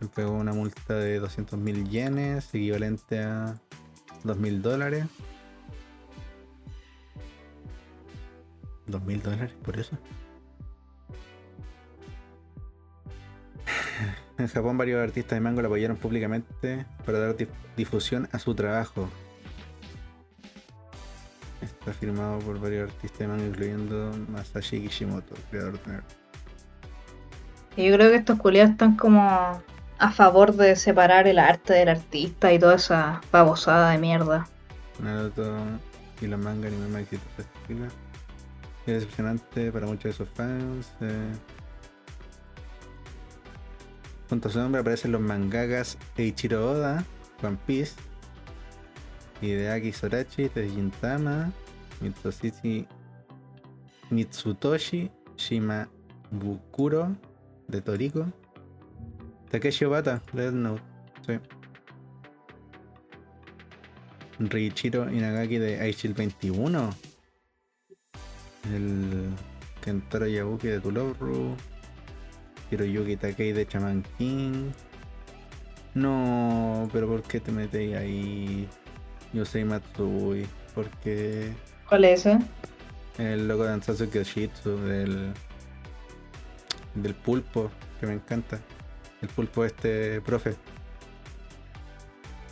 Le pegó una multa de 200 mil yenes, equivalente a 2 mil dólares. 2 mil dólares por eso. En Japón varios artistas de manga lo apoyaron públicamente para dar dif- difusión a su trabajo. Está firmado por varios artistas de manga incluyendo Masashi Kishimoto, creador de Naruto. Y yo creo que estos culiados están como a favor de separar el arte del artista y toda esa babosada de mierda. Naruto y los mangas anime más exitosos Es decepcionante para muchos de sus fans. eh. Junto a su nombre aparecen los mangakas Eiichiro Oda, One Piece, Hideaki Sorachi de Gintama, Mitsutoshi, Mitsutoshi Shimabukuro de Toriko, Takeshi Obata Death Note. Sí. Riichiro Inagaki de Aichil 21. El Kentaro Yabuki de Tuloru. Hiroyuki Takei de Chaman King. No, pero ¿por qué te metéis ahí? Yosei Matsui. Porque ¿Cuál es ese? el loco de Ansatsu Kyoshitsu del. del pulpo, que me encanta. El pulpo este profe.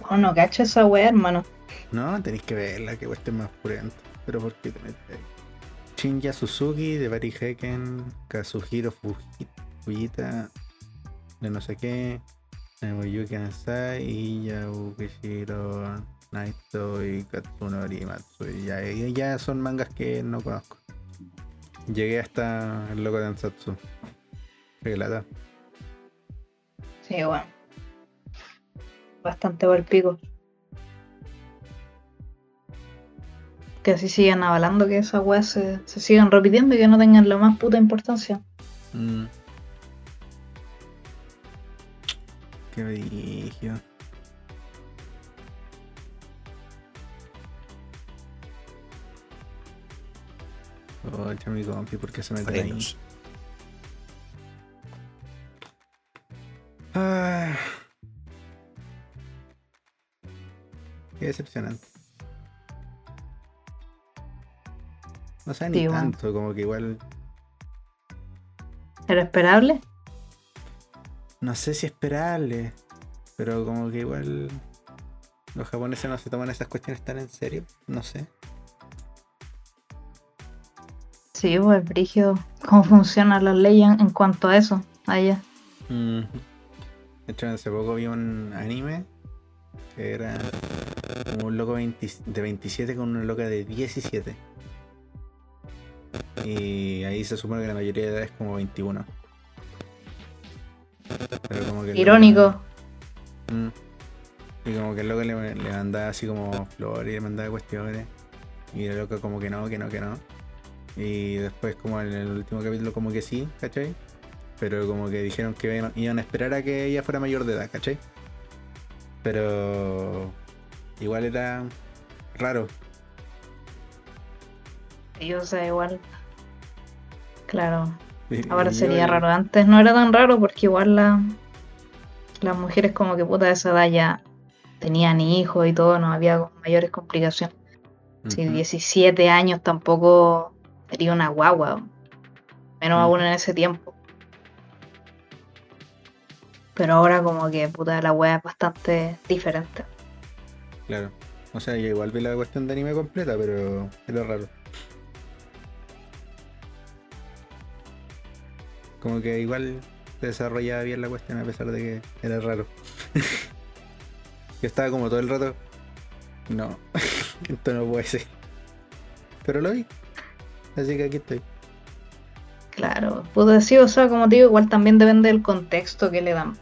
Oh, no cacho esa weá, hermano. No, tenéis que verla, que cueste más purento. Pero ¿por qué te metes ahí? Shinya Suzuki de Barry Hecken, Kazuhiro Fuji- Fujita de no sé qué, Nobuyuki Ansai y Yaukishiro Naito y Katsunori Matsui. Ya, ya- son mangas que no conozco. Llegué hasta el loco de Ansatsu. Regalada. Sí, bueno. Bastante el pico. que así sigan avalando que esas weas se, sigan repitiendo y que no tengan la más puta importancia. Mm. Qué bello. Oh, mi compi, ¿por qué se mete ahí? Ah. Qué decepcionante. No sé ni bueno. tanto, como que igual. ¿Era esperable? No sé si esperable. Pero como que igual. Los japoneses no se toman esas cuestiones tan en serio. No sé. Sí, pues brígido. ¿Cómo funcionan las leyes en cuanto a eso? Allá. Mm. De hecho, hace poco vi un anime que era como un loco 20 de 27 con una loca de 17. Y ahí se supone que la mayoría de edad es como 21. Pero como que loco- Irónico. Mm. Y como que el loco le, le mandaba así como flores y le mandaba cuestiones. Y el loco como que no, que no, que no. Y después como en el último capítulo como que sí, ¿cachai? Pero como que dijeron que iban- a esperar a que ella fuera mayor de edad, ¿cachai? Pero igual era raro. Sí, o sea, igual. Claro. Ahora sería raro. Antes no era tan raro porque igual la, las mujeres como que puta de esa edad ya tenían hijos y todo, no había mayores complicaciones. Si Ujú. 17 años tampoco sería una guagua. Menos Mm. aún en ese tiempo. Pero ahora como que puta la wea es bastante diferente. Claro. O sea, yo igual vi la cuestión de anime completa, pero era raro. Como que igual se desarrollaba bien la cuestión a pesar de que era raro. Yo estaba como todo el rato. No, esto no puede ser. Pero lo vi. Así que aquí estoy. Claro, puta sí, o sea, como te digo, igual también depende del contexto que le dan.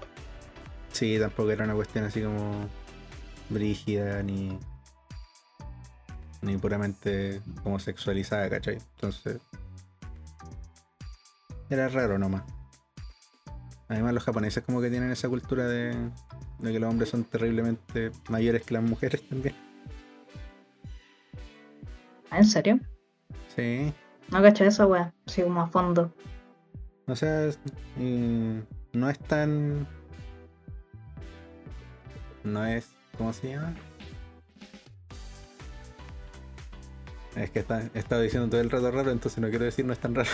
Sí, tampoco era una cuestión así como brígida ni. ni puramente como sexualizada, ¿cachai? Entonces. Era raro nomás. Además los japoneses como que tienen esa cultura de, de que los hombres son terriblemente mayores que las mujeres también. ¿Ah, ¿En serio? Sí. No caché esa wea, así como a fondo. O sea, no es tan. No es. ¿Cómo se llama? Es que está, he estado diciendo todo el rato raro, entonces no quiero decir no es tan raro.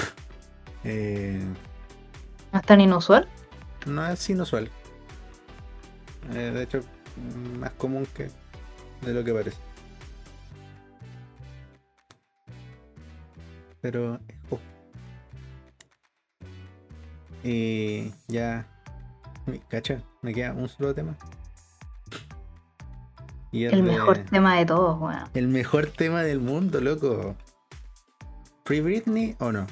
Eh, ¿No es tan inusual? no es inusual. Eh, de hecho, más común que de lo que parece. Pero justo. Y ya. Cacha, me queda un solo tema. Y El de- mejor tema de todos, weón. el mejor tema del mundo, loco. ¿Free Britney o no?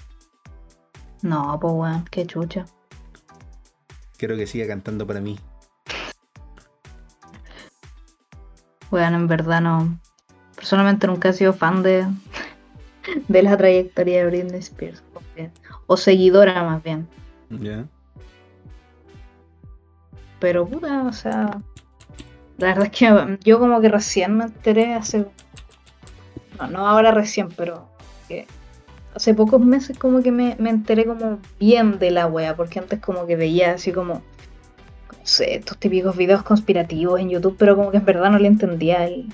No, pues weón, qué chucha. Quiero que siga cantando para mí. Weón, en verdad no. Personalmente nunca he sido fan de, de la trayectoria de Britney Spears. O seguidora más bien. ¿Ya? Pero puta, o sea. La verdad es que yo como que recién me enteré hace. No, no ahora recién, pero. que hace pocos meses como que me, me enteré como bien de la wea. Porque antes como que veía así como. No sé, estos típicos videos conspirativos en YouTube, pero como que en verdad no le entendía el.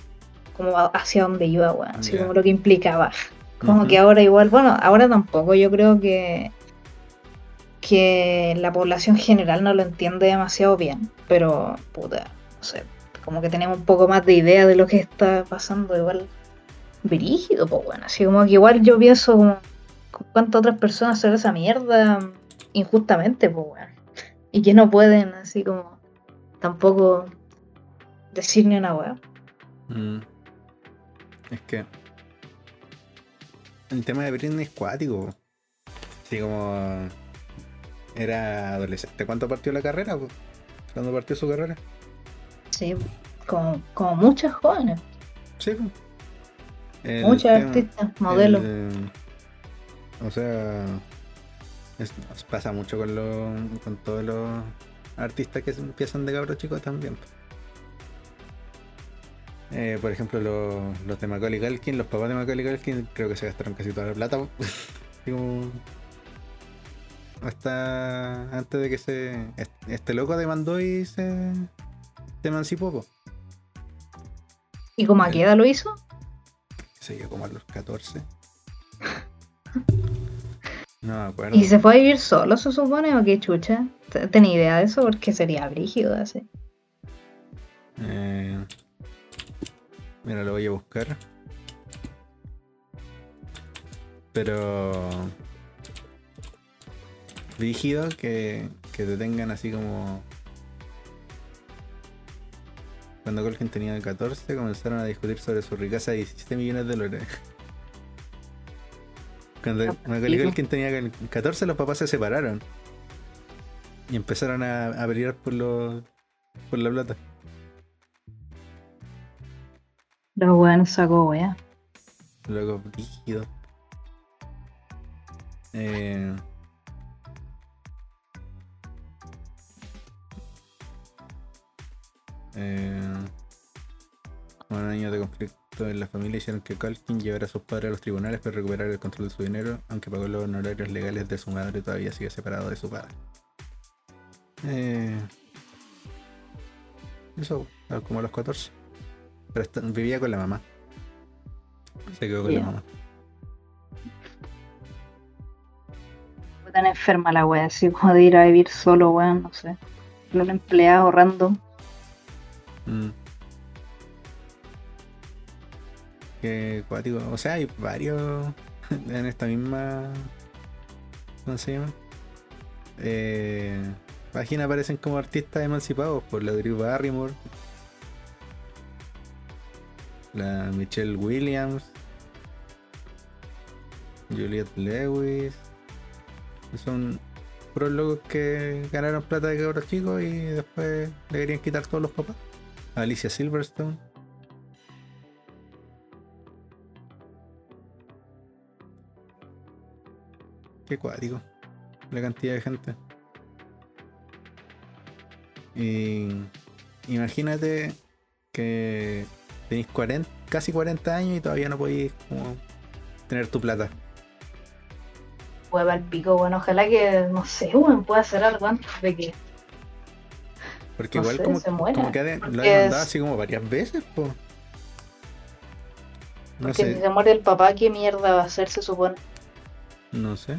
como hacia dónde iba, weón. Así como lo que implicaba. Como que ahora igual, bueno, ahora tampoco, yo creo que que la población general no lo entiende demasiado bien, pero puta, no sé, como que tenemos un poco más de idea de lo que está pasando, igual brígido, pues bueno, así como que igual yo pienso como con cuántas otras personas hacen esa mierda injustamente, pues bueno, y que no pueden así como tampoco decir ni una weá. Mm. Es que. El tema de Britney es cuático. Así como. Era adolescente. ¿Cuánto partió la carrera? po? ¿Cuándo partió su carrera? Sí, como, como muchas jóvenes, Sí, muchas artistas, modelos. el- o sea. es- pasa mucho con, los con todos los artistas que empiezan de cabros chicos también. Eh, por ejemplo, los, los de Macaulay Culkin, los papás de Macaulay Culkin, creo que se gastaron casi toda la plata. hasta antes de que se. Este loco demandó y se. se emancipó. po. ¿Y como a qué edad lo hizo? Se yo, como a los 14. No me acuerdo. ¿Y se fue a vivir solo, se supone, o qué chucha? ¿Tenía idea de eso? Porque sería brígido así. Eh, mira, lo voy a buscar. Pero. Rígido que, que te tengan así como. Cuando Colkin tenía 14, comenzaron a discutir sobre su riqueza de 17 millones de dólares. Cuando Macaulay. Culkin tenía 14, los papás se separaron. Y empezaron a, a pelear por, los, por la plata. Los weones sacó wea. Luego, rígido. Eh, eh, un año de conflicto en la familia hicieron que Culkin llevara a sus padres a los tribunales para recuperar el control de su dinero, aunque pagó los honorarios legales de su madre todavía sigue separado de su padre. Eh, eso, como a los 14. Pero está- vivía con la mamá. Se quedó con la mamá. Fue tan enferma la wea, así como de ir a vivir solo, weón, no sé. Un empleado random. Mm. Qué cuático. O sea, hay varios en esta misma. ¿Cómo se llama? Eh, página aparecen como artistas emancipados por la Drew Barrymore, la Michelle Williams, Juliette Lewis. Son puros locos que ganaron plata de cabros chicos y después le querían quitar todos los papás. Alicia Silverstone. Qué cuático. La cantidad de gente. Y imagínate que tenéis 40, casi 40 años y todavía no podéis como tener tu plata. Hueva al pico, bueno, ojalá que, no sé, weón, pueda hacer algo antes de que. Porque No igual sé, como, se muera. como que ha de- lo Porque han mandado es- así como varias veces, po. No Porque si sé, se muere el papá, ¿qué mierda va a hacer, se supone? no sé.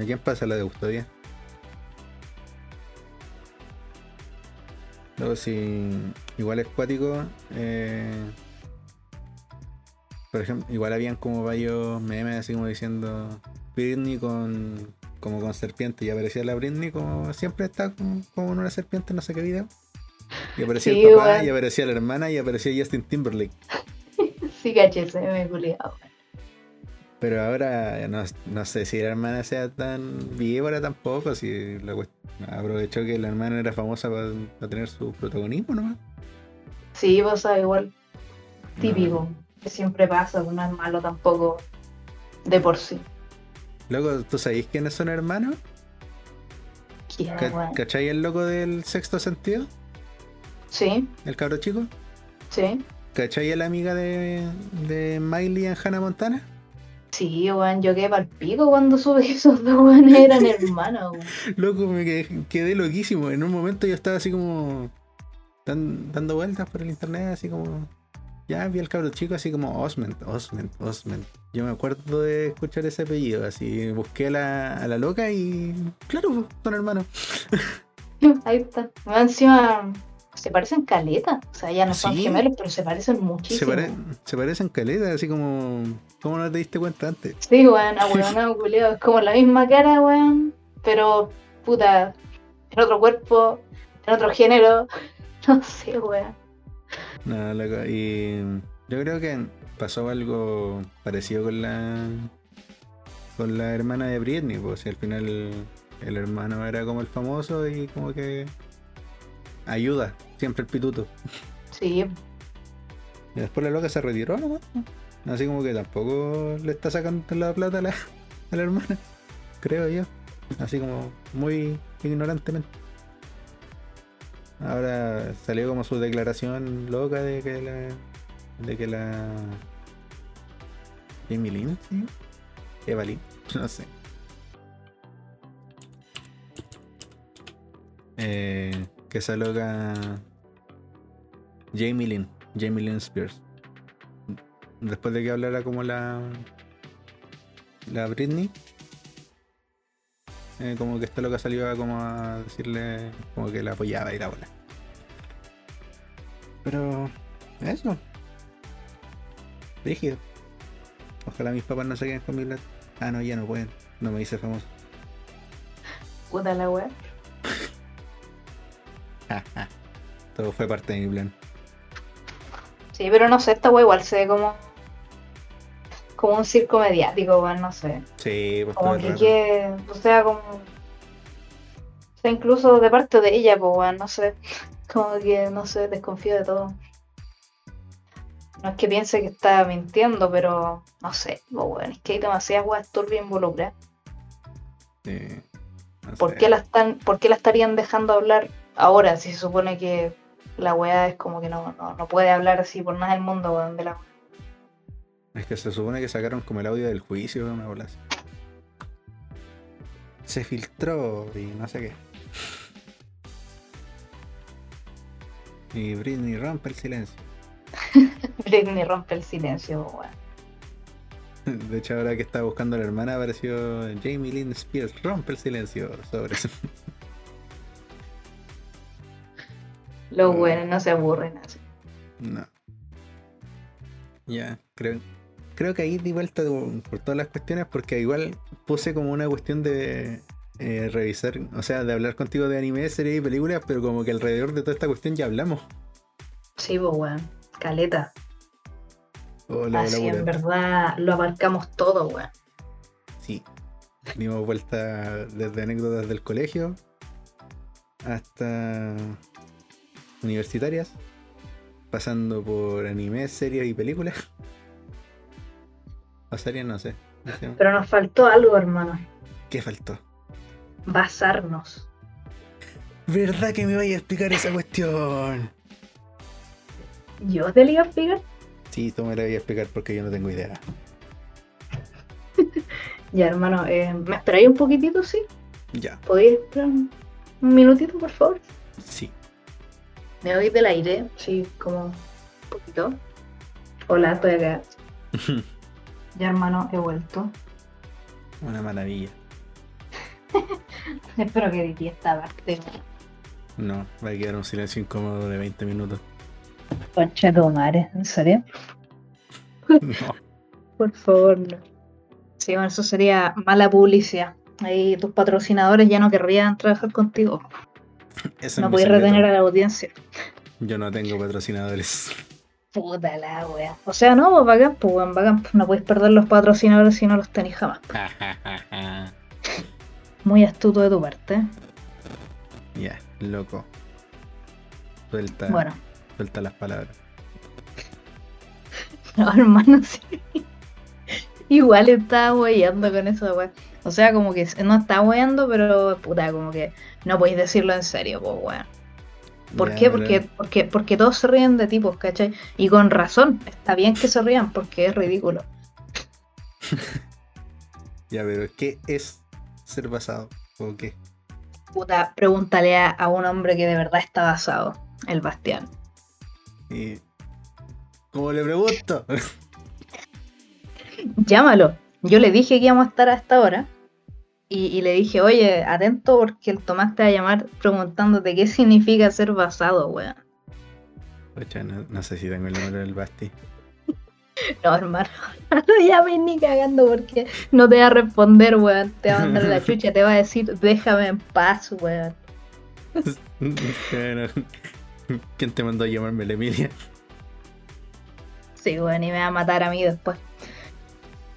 ¿A quién pasa la de custodia? Luego si igual es cuático, eh, por ejemplo, igual habían como varios memes así como diciendo Britney con como con serpiente y aparecía la Britney como siempre está como, como en una serpiente en no sé qué video. Y aparecía Sí, el papá, y aparecía la hermana y aparecía Justin Timberlake. Sí, caché, se me culiado. Pero ahora no, no sé si la hermana sea tan víbora tampoco, si la aprovechó que la hermana era famosa para tener su protagonismo nomás. Sí, vos igual. Típico. Que siempre pasa, no es malo tampoco de por sí. Luego, ¿tú sabéis quiénes son hermanos? ¿Quién, Ca- weón? ¿Cachai el loco del sexto sentido? Sí, El cabro chico. sí. ¿Cachai a la amiga de, de Miley en Hannah Montana? Sí, weón, yo quedé pa'l pico cuando supe que esos dos weones eran hermanos, weón. Loco, me quedé, quedé loquísimo. En un momento yo estaba así como dan- dando vueltas por el internet, así como. Ya vi al cabro chico así como Osment, Osment, Osment. Yo me acuerdo de escuchar ese apellido, así busqué a la, a la loca y. Claro, son hermanos. Ahí está. Encima se parecen caleta. O sea, ya no son Sí. gemelos, pero se parecen Se, muchísimo. pare- se parecen caletas, así como. ¿Cómo no te diste cuenta antes? Sí, weón, ahueonado, culiao. Es como la misma cara, weón. Pero, puta, en otro cuerpo, en otro género. No sé, weón. No, loco. Y yo creo que pasó algo parecido con la. con la hermana de Britney, pues si al final el hermano era como el famoso y como que ayuda, siempre el pituto. Sí, Y después la loca se retiró nomás. Así como que tampoco le está sacando la plata a la, a la hermana, creo yo. Así como muy ignorantemente. Ahora salió como su declaración loca de que la. de que la. Lynn, ¿sí? Eva Lynn, no sé. Eh, que esa loca. Jamie Lynn, Jamie Lynn Spears. Después de que hablara como la. La Britney. eh, como que esta loca salió a como a decirle como que la apoyaba y la bola. Pero. Eso. Rígido. Ojalá mis papás no se queden con mi. Ah, no, ya no pueden. No me hice famoso. Puta la wea. Todo fue parte de mi plan. Sí, pero no sé, esta wea igual se ve como. Como un circo mediático, weón, no sé. Sí, pues Como que, que, o sea, como. O sea, incluso de parte de ella, pues, weón, no sé. Como que, no sé, desconfío de todo. No es que piense que está mintiendo, pero no sé, pues, weón, es que hay demasiadas weas turbias involucradas. Sí, no ¿Por qué, la están, ¿Por qué la estarían dejando hablar ahora si se supone que la weá es como que no, no, no puede hablar así por nada del mundo, weón, de la Es que se supone que sacaron como el audio del juicio, una bola así. Se filtró y no sé qué. Y Britney rompe el silencio. Britney rompe el silencio, weón. De hecho, ahora que estaba buscando a la hermana, apareció Jamie Lynn Spears. Rompe el silencio sobre eso. Los weones no se aburren así. No. Ya, creo. Creo que ahí di vuelta por todas las cuestiones porque igual puse como una cuestión de eh, revisar, o sea, de hablar contigo de anime, series y películas, pero como que alrededor de toda esta cuestión ya hablamos. Sí, pues weón. Caleta. Oh, así en verdad lo abarcamos todo, weón. Sí. Dimos vuelta desde anécdotas del colegio hasta universitarias, pasando por anime, series y películas. O series, no sé. Pero nos faltó algo, hermano. ¿Qué faltó? Basarnos. ¿Verdad que me vaya a explicar esa cuestión? ¿Yo te lo iba a explicar? Sí, tú me la voy a explicar porque yo no tengo idea. Ya, hermano, eh, ¿me esperáis un poquitito, sí? Ya, ¿Podéis esperar un, un minutito, por favor? sí. ¿Me oís del aire? Sí, como un poquito. Hola, estoy acá. Ya, hermano, he vuelto. Una maravilla. Espero que edité esta parte. No, va a quedar un silencio incómodo de 20 minutos. Concha de tu madre, ¿en serio? No. Por favor, no. Sí, bueno, eso sería mala publicidad. Ahí tus patrocinadores ya no querrían trabajar contigo. No podéis retener a la audiencia. Yo no tengo patrocinadores. Puta la wea. O sea, no, pues bacán, pues weón, bacán. pues, No podéis perder los patrocinadores si no los tenéis jamás. Muy astuto de tu parte. ya, loco. Suelta, Bueno, suelta las palabras. no, hermano, sí. Igual estaba weyando con eso, weón. O sea, como que no está weyando, pero puta, como que no podéis decirlo en serio, pues weón. ¿Por qué? Porque, porque, porque todos se ríen de tipos, ¿cachai? Y con razón, está bien que se rían porque es ridículo. Ya, pero ¿qué es ser basado? ¿O qué? Puta, pregúntale a, a un hombre que de verdad está basado, el Bastián. Y... ¿Cómo le pregunto? Llámalo. Yo le dije que íbamos a estar a esta hora. Y, y le dije, oye, atento porque el Tomás te va a llamar preguntándote qué significa ser basado, weón. Ocha, no, no sé si tengo el número del Basti. No, hermano, no llames ni cagando porque no te va a responder, weón. Te va a mandar la chucha, te va a decir, déjame en paz, weón. Bueno, ¿Quién te mandó a llamarme la Emilia? Sí, weón, y me va a matar a mí después.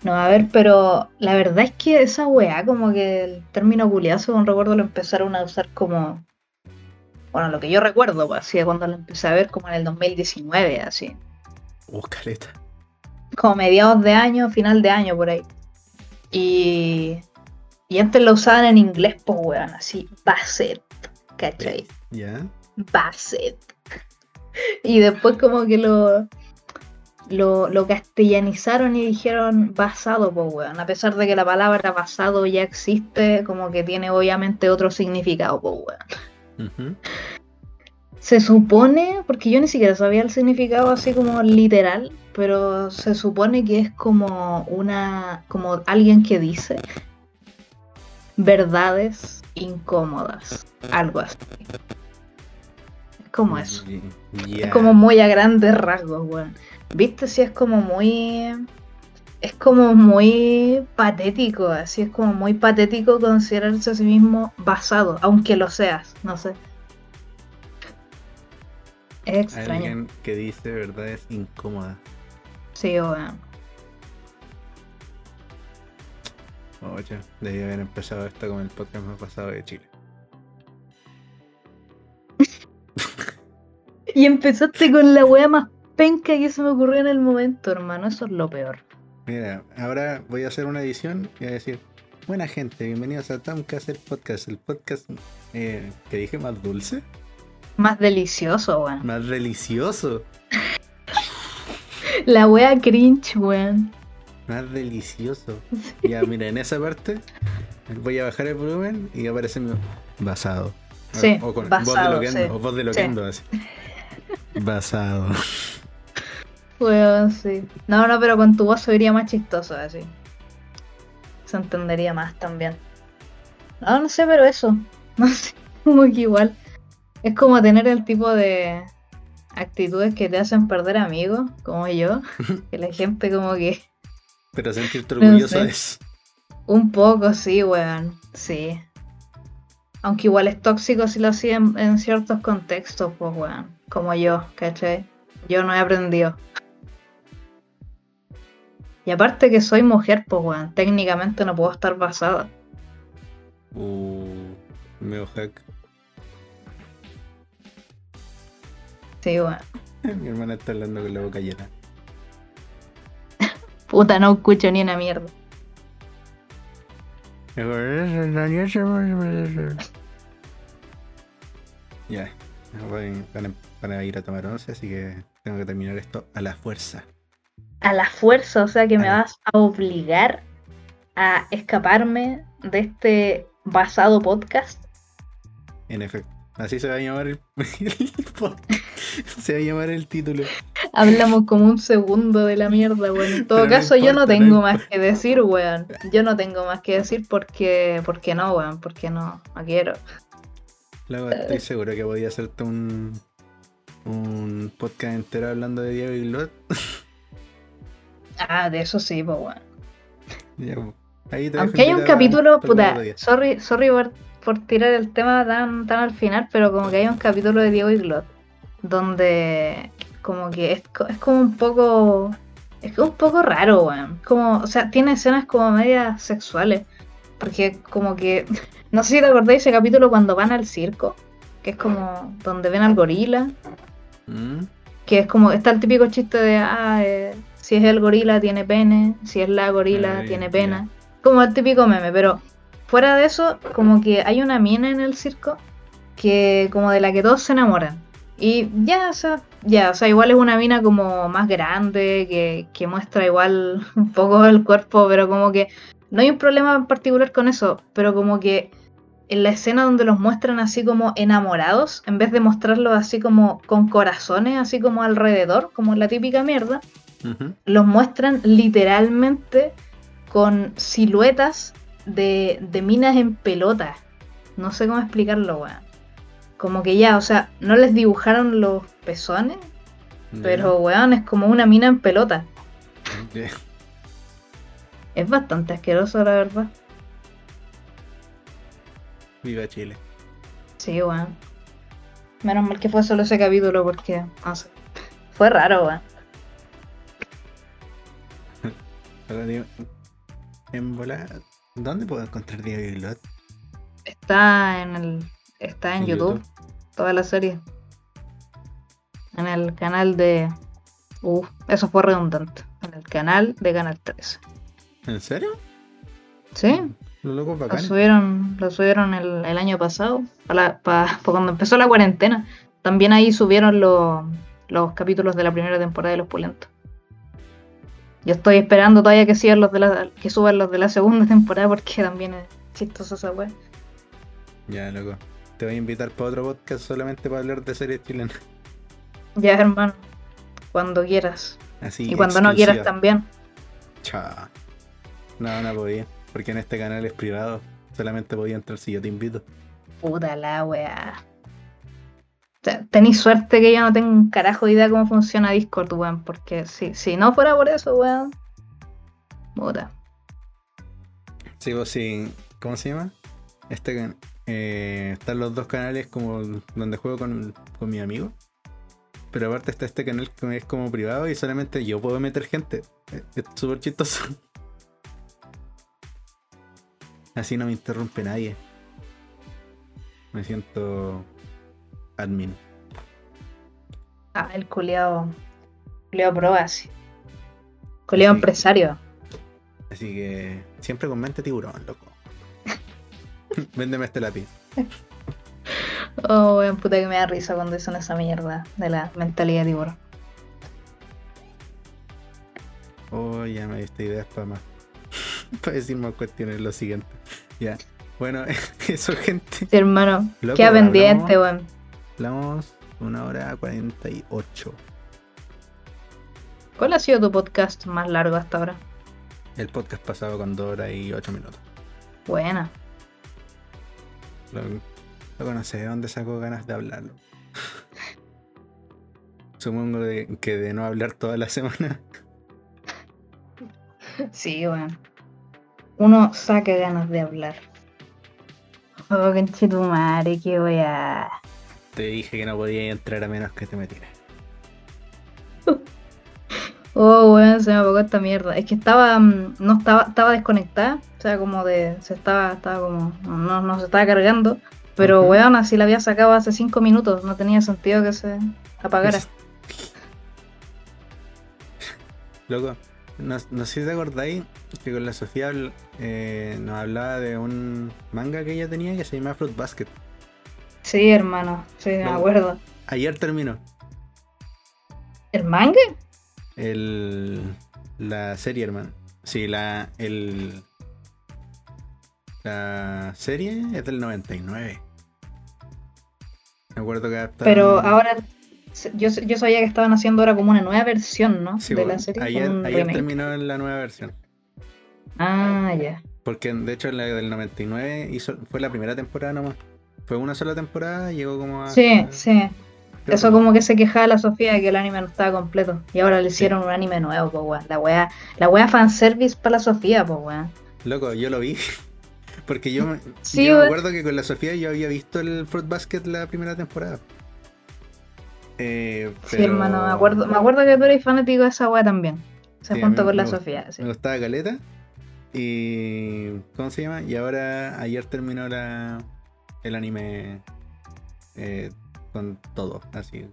No, a ver, pero la verdad es que esa weá, como que el término culiazo, con recuerdo lo empezaron a usar como. Bueno, lo que yo recuerdo, pues, así de cuando lo empecé a ver como en el 2019, así. Uh, caleta. Como mediados de año, final de año, por ahí. Y. Y antes lo usaban en inglés, pues, weón, así, Basset, ¿cachai? ¿Ya? Basset. Y después como que lo, lo, lo castellanizaron y dijeron basado, pues weón. A pesar de que la palabra basado ya existe, como que tiene obviamente otro significado, pues weón. Se supone, porque yo ni siquiera sabía el significado así como literal, pero se supone que es como una, como alguien que dice verdades incómodas, algo así. Es como eso. Es como muy a grandes rasgos, weón. ¿Viste? Si es como muy. Es como muy patético, así es como muy patético considerarse a sí mismo basado, aunque lo seas, no sé. Es extraño. Alguien que dice verdades incómodas. Sí, weón. Oye, debí haber empezado esto con el podcast más pasado de Chile. Y empezaste con la wea más penca que se me ocurrió en el momento, hermano. Eso es lo peor. Mira, ahora voy a hacer una edición y voy a decir, buena gente, bienvenidos a Tomcast, el podcast, el podcast eh, que dije más dulce, Más delicioso, weón. más delicioso, La wea cringe, weón. más delicioso. Ya, mira, en esa parte voy a bajar el volumen y aparece mi basado. Sí, o con basado, voz de loquendo, sí. o voz de loquendo, así. Basado. Weón, sí. No, no, pero con tu voz se vería más chistoso así. Se entendería más también. No, no sé, pero eso. No sé, como que igual. Es como tener el tipo de actitudes que te hacen perder amigos, como yo. Que la gente como que Pero sentirte No orgulloso sé. es. un poco, sí, weón. Sí. Aunque igual es tóxico si lo hacía en, ciertos contextos, pues weón. Como yo, ¿cachai? Yo no he aprendido. Y aparte que soy mujer, pues weón. Técnicamente no puedo estar basada. Uh, medio hack. Sí, weón. Mi hermana está hablando con la boca llena. Puta, no escucho ni una mierda. Ya, van a, van a ir a tomar once, así que tengo que terminar esto a la fuerza. A la fuerza, o sea que me la- vas a obligar a escaparme de este basado podcast. En efecto, así se va a llamar el, el podcast. Se va a llamar el título. Hablamos como un segundo de la mierda, weón. En todo Pero caso, yo no importa, no tengo más que decir, weón. Yo no tengo más que decir porque, porque no, weón. Porque no, no quiero. Luego estoy seguro que podía hacerte un, un podcast entero hablando de Diego y Glot. Ah, de eso sí, pues, weón. Ya, ahí te dejo Aunque hay un capítulo, puta, sorry, sorry por, por tirar el tema tan, tan al final, pero como que hay un capítulo de Diego y Glot donde como que es, es como un poco es un poco raro, weón. Como, o sea, tiene escenas como medias sexuales. Porque como que, no sé si te acordáis ese capítulo cuando van al circo, que es como donde ven al gorila, Mm, que es como, está el típico chiste de, ah, eh, si es el gorila tiene pene, si es la gorila Ah, tiene pena. Como el típico meme, pero fuera de eso, como que hay una mina en el circo que como de la que todos se enamoran. Y ya, o sea, ya, o sea, igual es una mina como más grande, que, que muestra igual un poco el cuerpo, pero como que no hay un problema en particular con eso, pero como que en la escena donde los muestran así como enamorados, en vez de mostrarlos así como con corazones, así como alrededor, como la típica mierda, los muestran literalmente con siluetas de, de minas en pelota. No sé cómo explicarlo, weón. Como que ya, o sea, no les dibujaron los pezones, pero weón, es como una mina en pelota. ya. Es bastante asqueroso, la verdad. Viva Chile. Sí, weón. Menos mal que fue solo ese capítulo porque, no sé. Fue raro, weón. En volar, ¿dónde puedo encontrar Diego y Glot? Está en el. Está en, En YouTube, YouTube. Toda la serie. En el canal de. Uh, eso fue redundante. En el canal de Canal 13. ¿En serio? ¿Sí? Los locos Lo bacanes. subieron, lo subieron el, el año pasado. Para, para- para cuando empezó la cuarentena. También ahí subieron los, los capítulos de la primera temporada de Los Pulentos. Yo estoy esperando todavía que sigan los de la, que suban los de la segunda temporada porque también es chistoso esa wea. Ya, loco. Te voy a invitar para otro podcast solamente para hablar de series chilenas. Ya, hermano. Cuando quieras. Así, y cuando no quieras también. Chao. No, no podía. Porque en este canal es privado. Solamente podía entrar si yo te invito. Puta la weá. Tenéis suerte que yo no tengo un carajo de idea cómo funciona Discord, weón. Porque si, si no fuera por eso, weón. Puta. Sí, vos sí. ¿Cómo se llama? Este eh, están los dos canales como donde juego con, con mi amigo. Pero aparte está este canal que es como privado y solamente yo puedo meter gente. Eh, Es súper chistoso. Así no me interrumpe nadie. Me siento admin. Ah, el culiao. Culiao pro así. Culiao Sí. empresario. Así que siempre con mente tiburón, loco. Véndeme este lápiz. Oh, weón, puta que me da risa cuando dicen esa mierda de la mentalidad de tiburón. Oh, ya me diste ideas para más. para decir más cuestiones lo siguiente. Ya. Bueno, eso, gente. Sí, hermano. Loco, Queda pendiente, weón. Hablamos una hora 48. ¿Cuál ha sido tu podcast más largo hasta ahora? El podcast pasado con 2 horas y 8 minutos. Buena. Lo, loco, no sé de dónde sacó ganas de hablarlo. Supongo de- que de no hablar toda la semana. Sí, weón. Uno saca ganas de hablar. Oh, conchetumare, qué weá. Te dije que no podía entrar a menos que te metieras. Oh, weón, se me apagó esta mierda. Es que estaba, mm, no estaba, estaba desconectada. O sea, como de, se estaba, estaba como, no, no se estaba cargando. Pero, weón, así la había sacado hace cinco minutos. No tenía sentido que se apagara. Loco, no, no sé si te acordáis que con la Sofía eh, nos hablaba de un manga que ella tenía que se llama Fruit Basket. Sí, hermano, sí, me acuerdo. Ayer terminó ¿El manga? El, la serie, hermano. Sí, la, el, la serie es del 99. Me acuerdo que adaptaron- Pero ahora, yo, yo sabía que estaban haciendo ahora como una nueva versión, ¿no? Sí, de bueno, la serie. ayer, ayer terminó la nueva versión. Ah, ya. Porque de hecho la del 99 hizo, fue la primera temporada nomás. Fue una sola temporada, llegó como a... Sí, sí. Eso como que se quejaba la Sofía de que el anime no estaba completo. Y ahora le hicieron un anime nuevo, pues weón. La wea, la wea fanservice para la Sofía, pues weón. Loco, yo lo vi. Porque yo, me- Sí, yo me acuerdo que con la Sofía yo había visto el Fruit Basket la primera temporada. Eh, Sí, hermano, me acuerdo, me acuerdo que tú eres fanático de esa wea también. Se Sí, junto con la Sofía, sí. Me gustaba Caleta. Y. ¿Cómo se llama? Y ahora, ayer terminó la, el anime eh, con todo, así.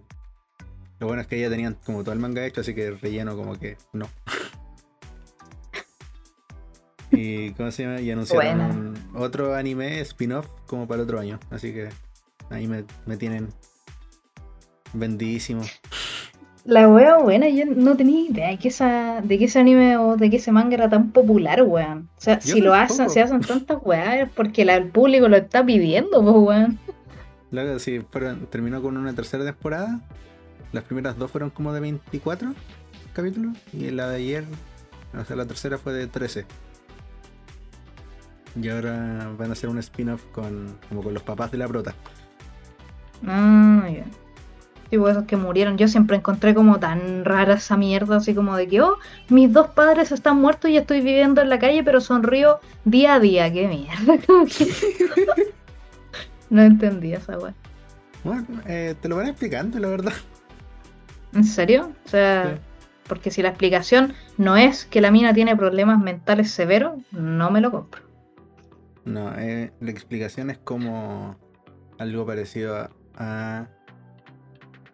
Lo bueno es que ya tenían como todo el manga hecho, así que el relleno como que no. y ¿cómo se llama? Y anunciaron un- otro anime spin-off como para el otro año. Así que ahí me, me tienen vendidísimo. La wea buena, yo no tenía idea de que, esa, de que ese anime o de que ese manga era tan popular, weón. O sea, Yo si lo hacen, si hacen tantas weas es porque la- el público lo está pidiendo, pues weón. Luego sí, fueron, terminó con una tercera temporada. Las primeras dos fueron como de 24 capítulos. Y la de ayer, o sea, la tercera fue de 13. Y ahora van a hacer un spin-off con, como con los papás de la prota. Ah, ya. Sí, pues esos que murieron. Yo siempre encontré como tan rara esa mierda, así como de que, oh, mis dos padres están muertos y estoy viviendo en la calle, pero sonrío día a día. Qué mierda. no entendí esa wea. Bueno, eh, te lo van explicando, la verdad. ¿En serio? O sea, Sí. porque si la explicación no es que la mina tiene problemas mentales severos, no me lo compro. No, eh, la explicación es como algo parecido a. a,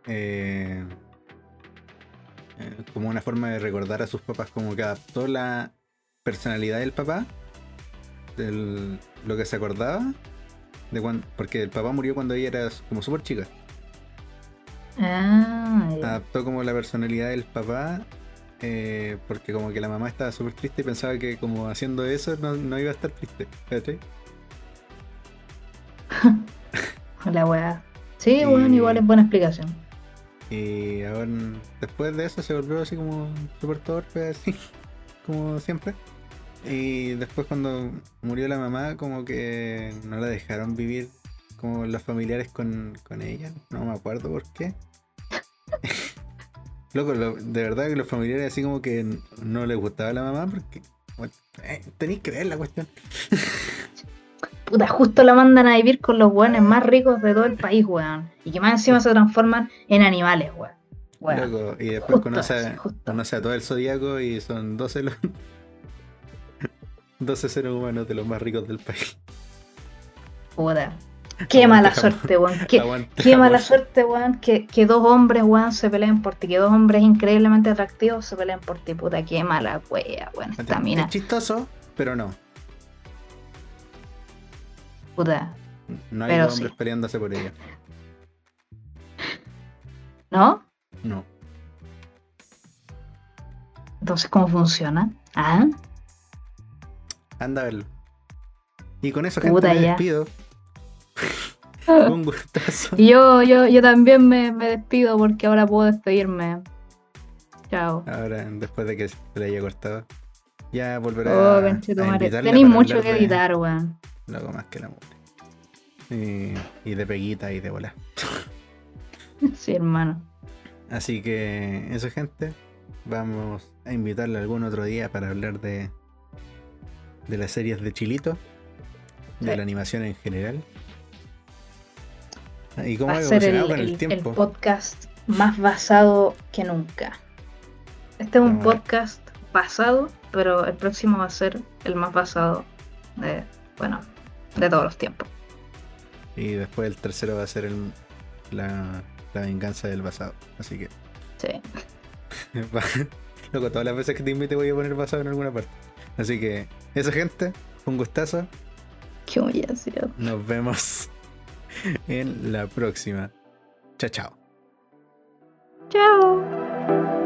eh, eh, como una forma de recordar a sus papás, como que adaptó la personalidad del papá, de lo que se acordaba, de cuan- porque el papá murió cuando ella era como súper chica. Ah. Adaptó como la personalidad del papá, eh, porque como que la mamá estaba súper triste y pensaba que como haciendo eso no, no iba a estar triste. ¿cachai? La weá. Sí, Y- weón, igual es buena explicación. Y ahora, después de eso, se volvió así como súper torpe, así, como siempre. Y después, cuando murió la mamá, como que no la dejaron vivir como los familiares con, con ella. No me acuerdo por qué. Loco, lo- de verdad que los familiares así como que no les gustaba la mamá porque bueno, eh, tenéis que ver la cuestión. Puta, justo la mandan a vivir con los weones más ricos de todo el país, weón. Y que más encima se transforman en animales, weón. Weón. Loco, y después Justo conoce, a- conoce a todo el zodiaco y son 12 los 12 seres humanos de los más ricos del país. Puta. Qué mala suerte, weón. Qué, qué mala suerte, weón. Que, que dos hombres, weón, se peleen por ti. Que dos hombres increíblemente atractivos se peleen por ti. Puta, qué mala wea, weón. Esta mina. Es chistoso, pero no. Puta. No hay Pero dos hombres sí. peleándose por ella. ¿No? No. Entonces, ¿cómo funciona? Ah, Anda a verlo. Y con eso, gente, me despido. Un gustazo. Y yo, yo, yo también me, me despido porque ahora puedo despedirme. Chao. Ahora, después de que se le haya cortado, ya volverá Oh, a, a Tenéis mucho que editar, weón. Luego más que la muerte. Y, y de peguita y de bola. Sí, hermano. Así que eso gente, vamos a invitarle algún otro día para hablar de de las series de Chilito, de la animación en general. Ah, Y cómo Va ha a ser el, evolucionado con el, el- el tiempo. podcast más basado que nunca. Este es un Vamos podcast basado, pero el próximo va a ser el más basado de, bueno, de todos los tiempos. Y después el tercero va a ser el- la, la venganza del basado. Así que, Sí. loco, todas las veces que te invite voy a poner basado en alguna parte. Así que, eso gente, un gustazo. Qué humillación. Nos vemos en la próxima. Chao, chao. Chao.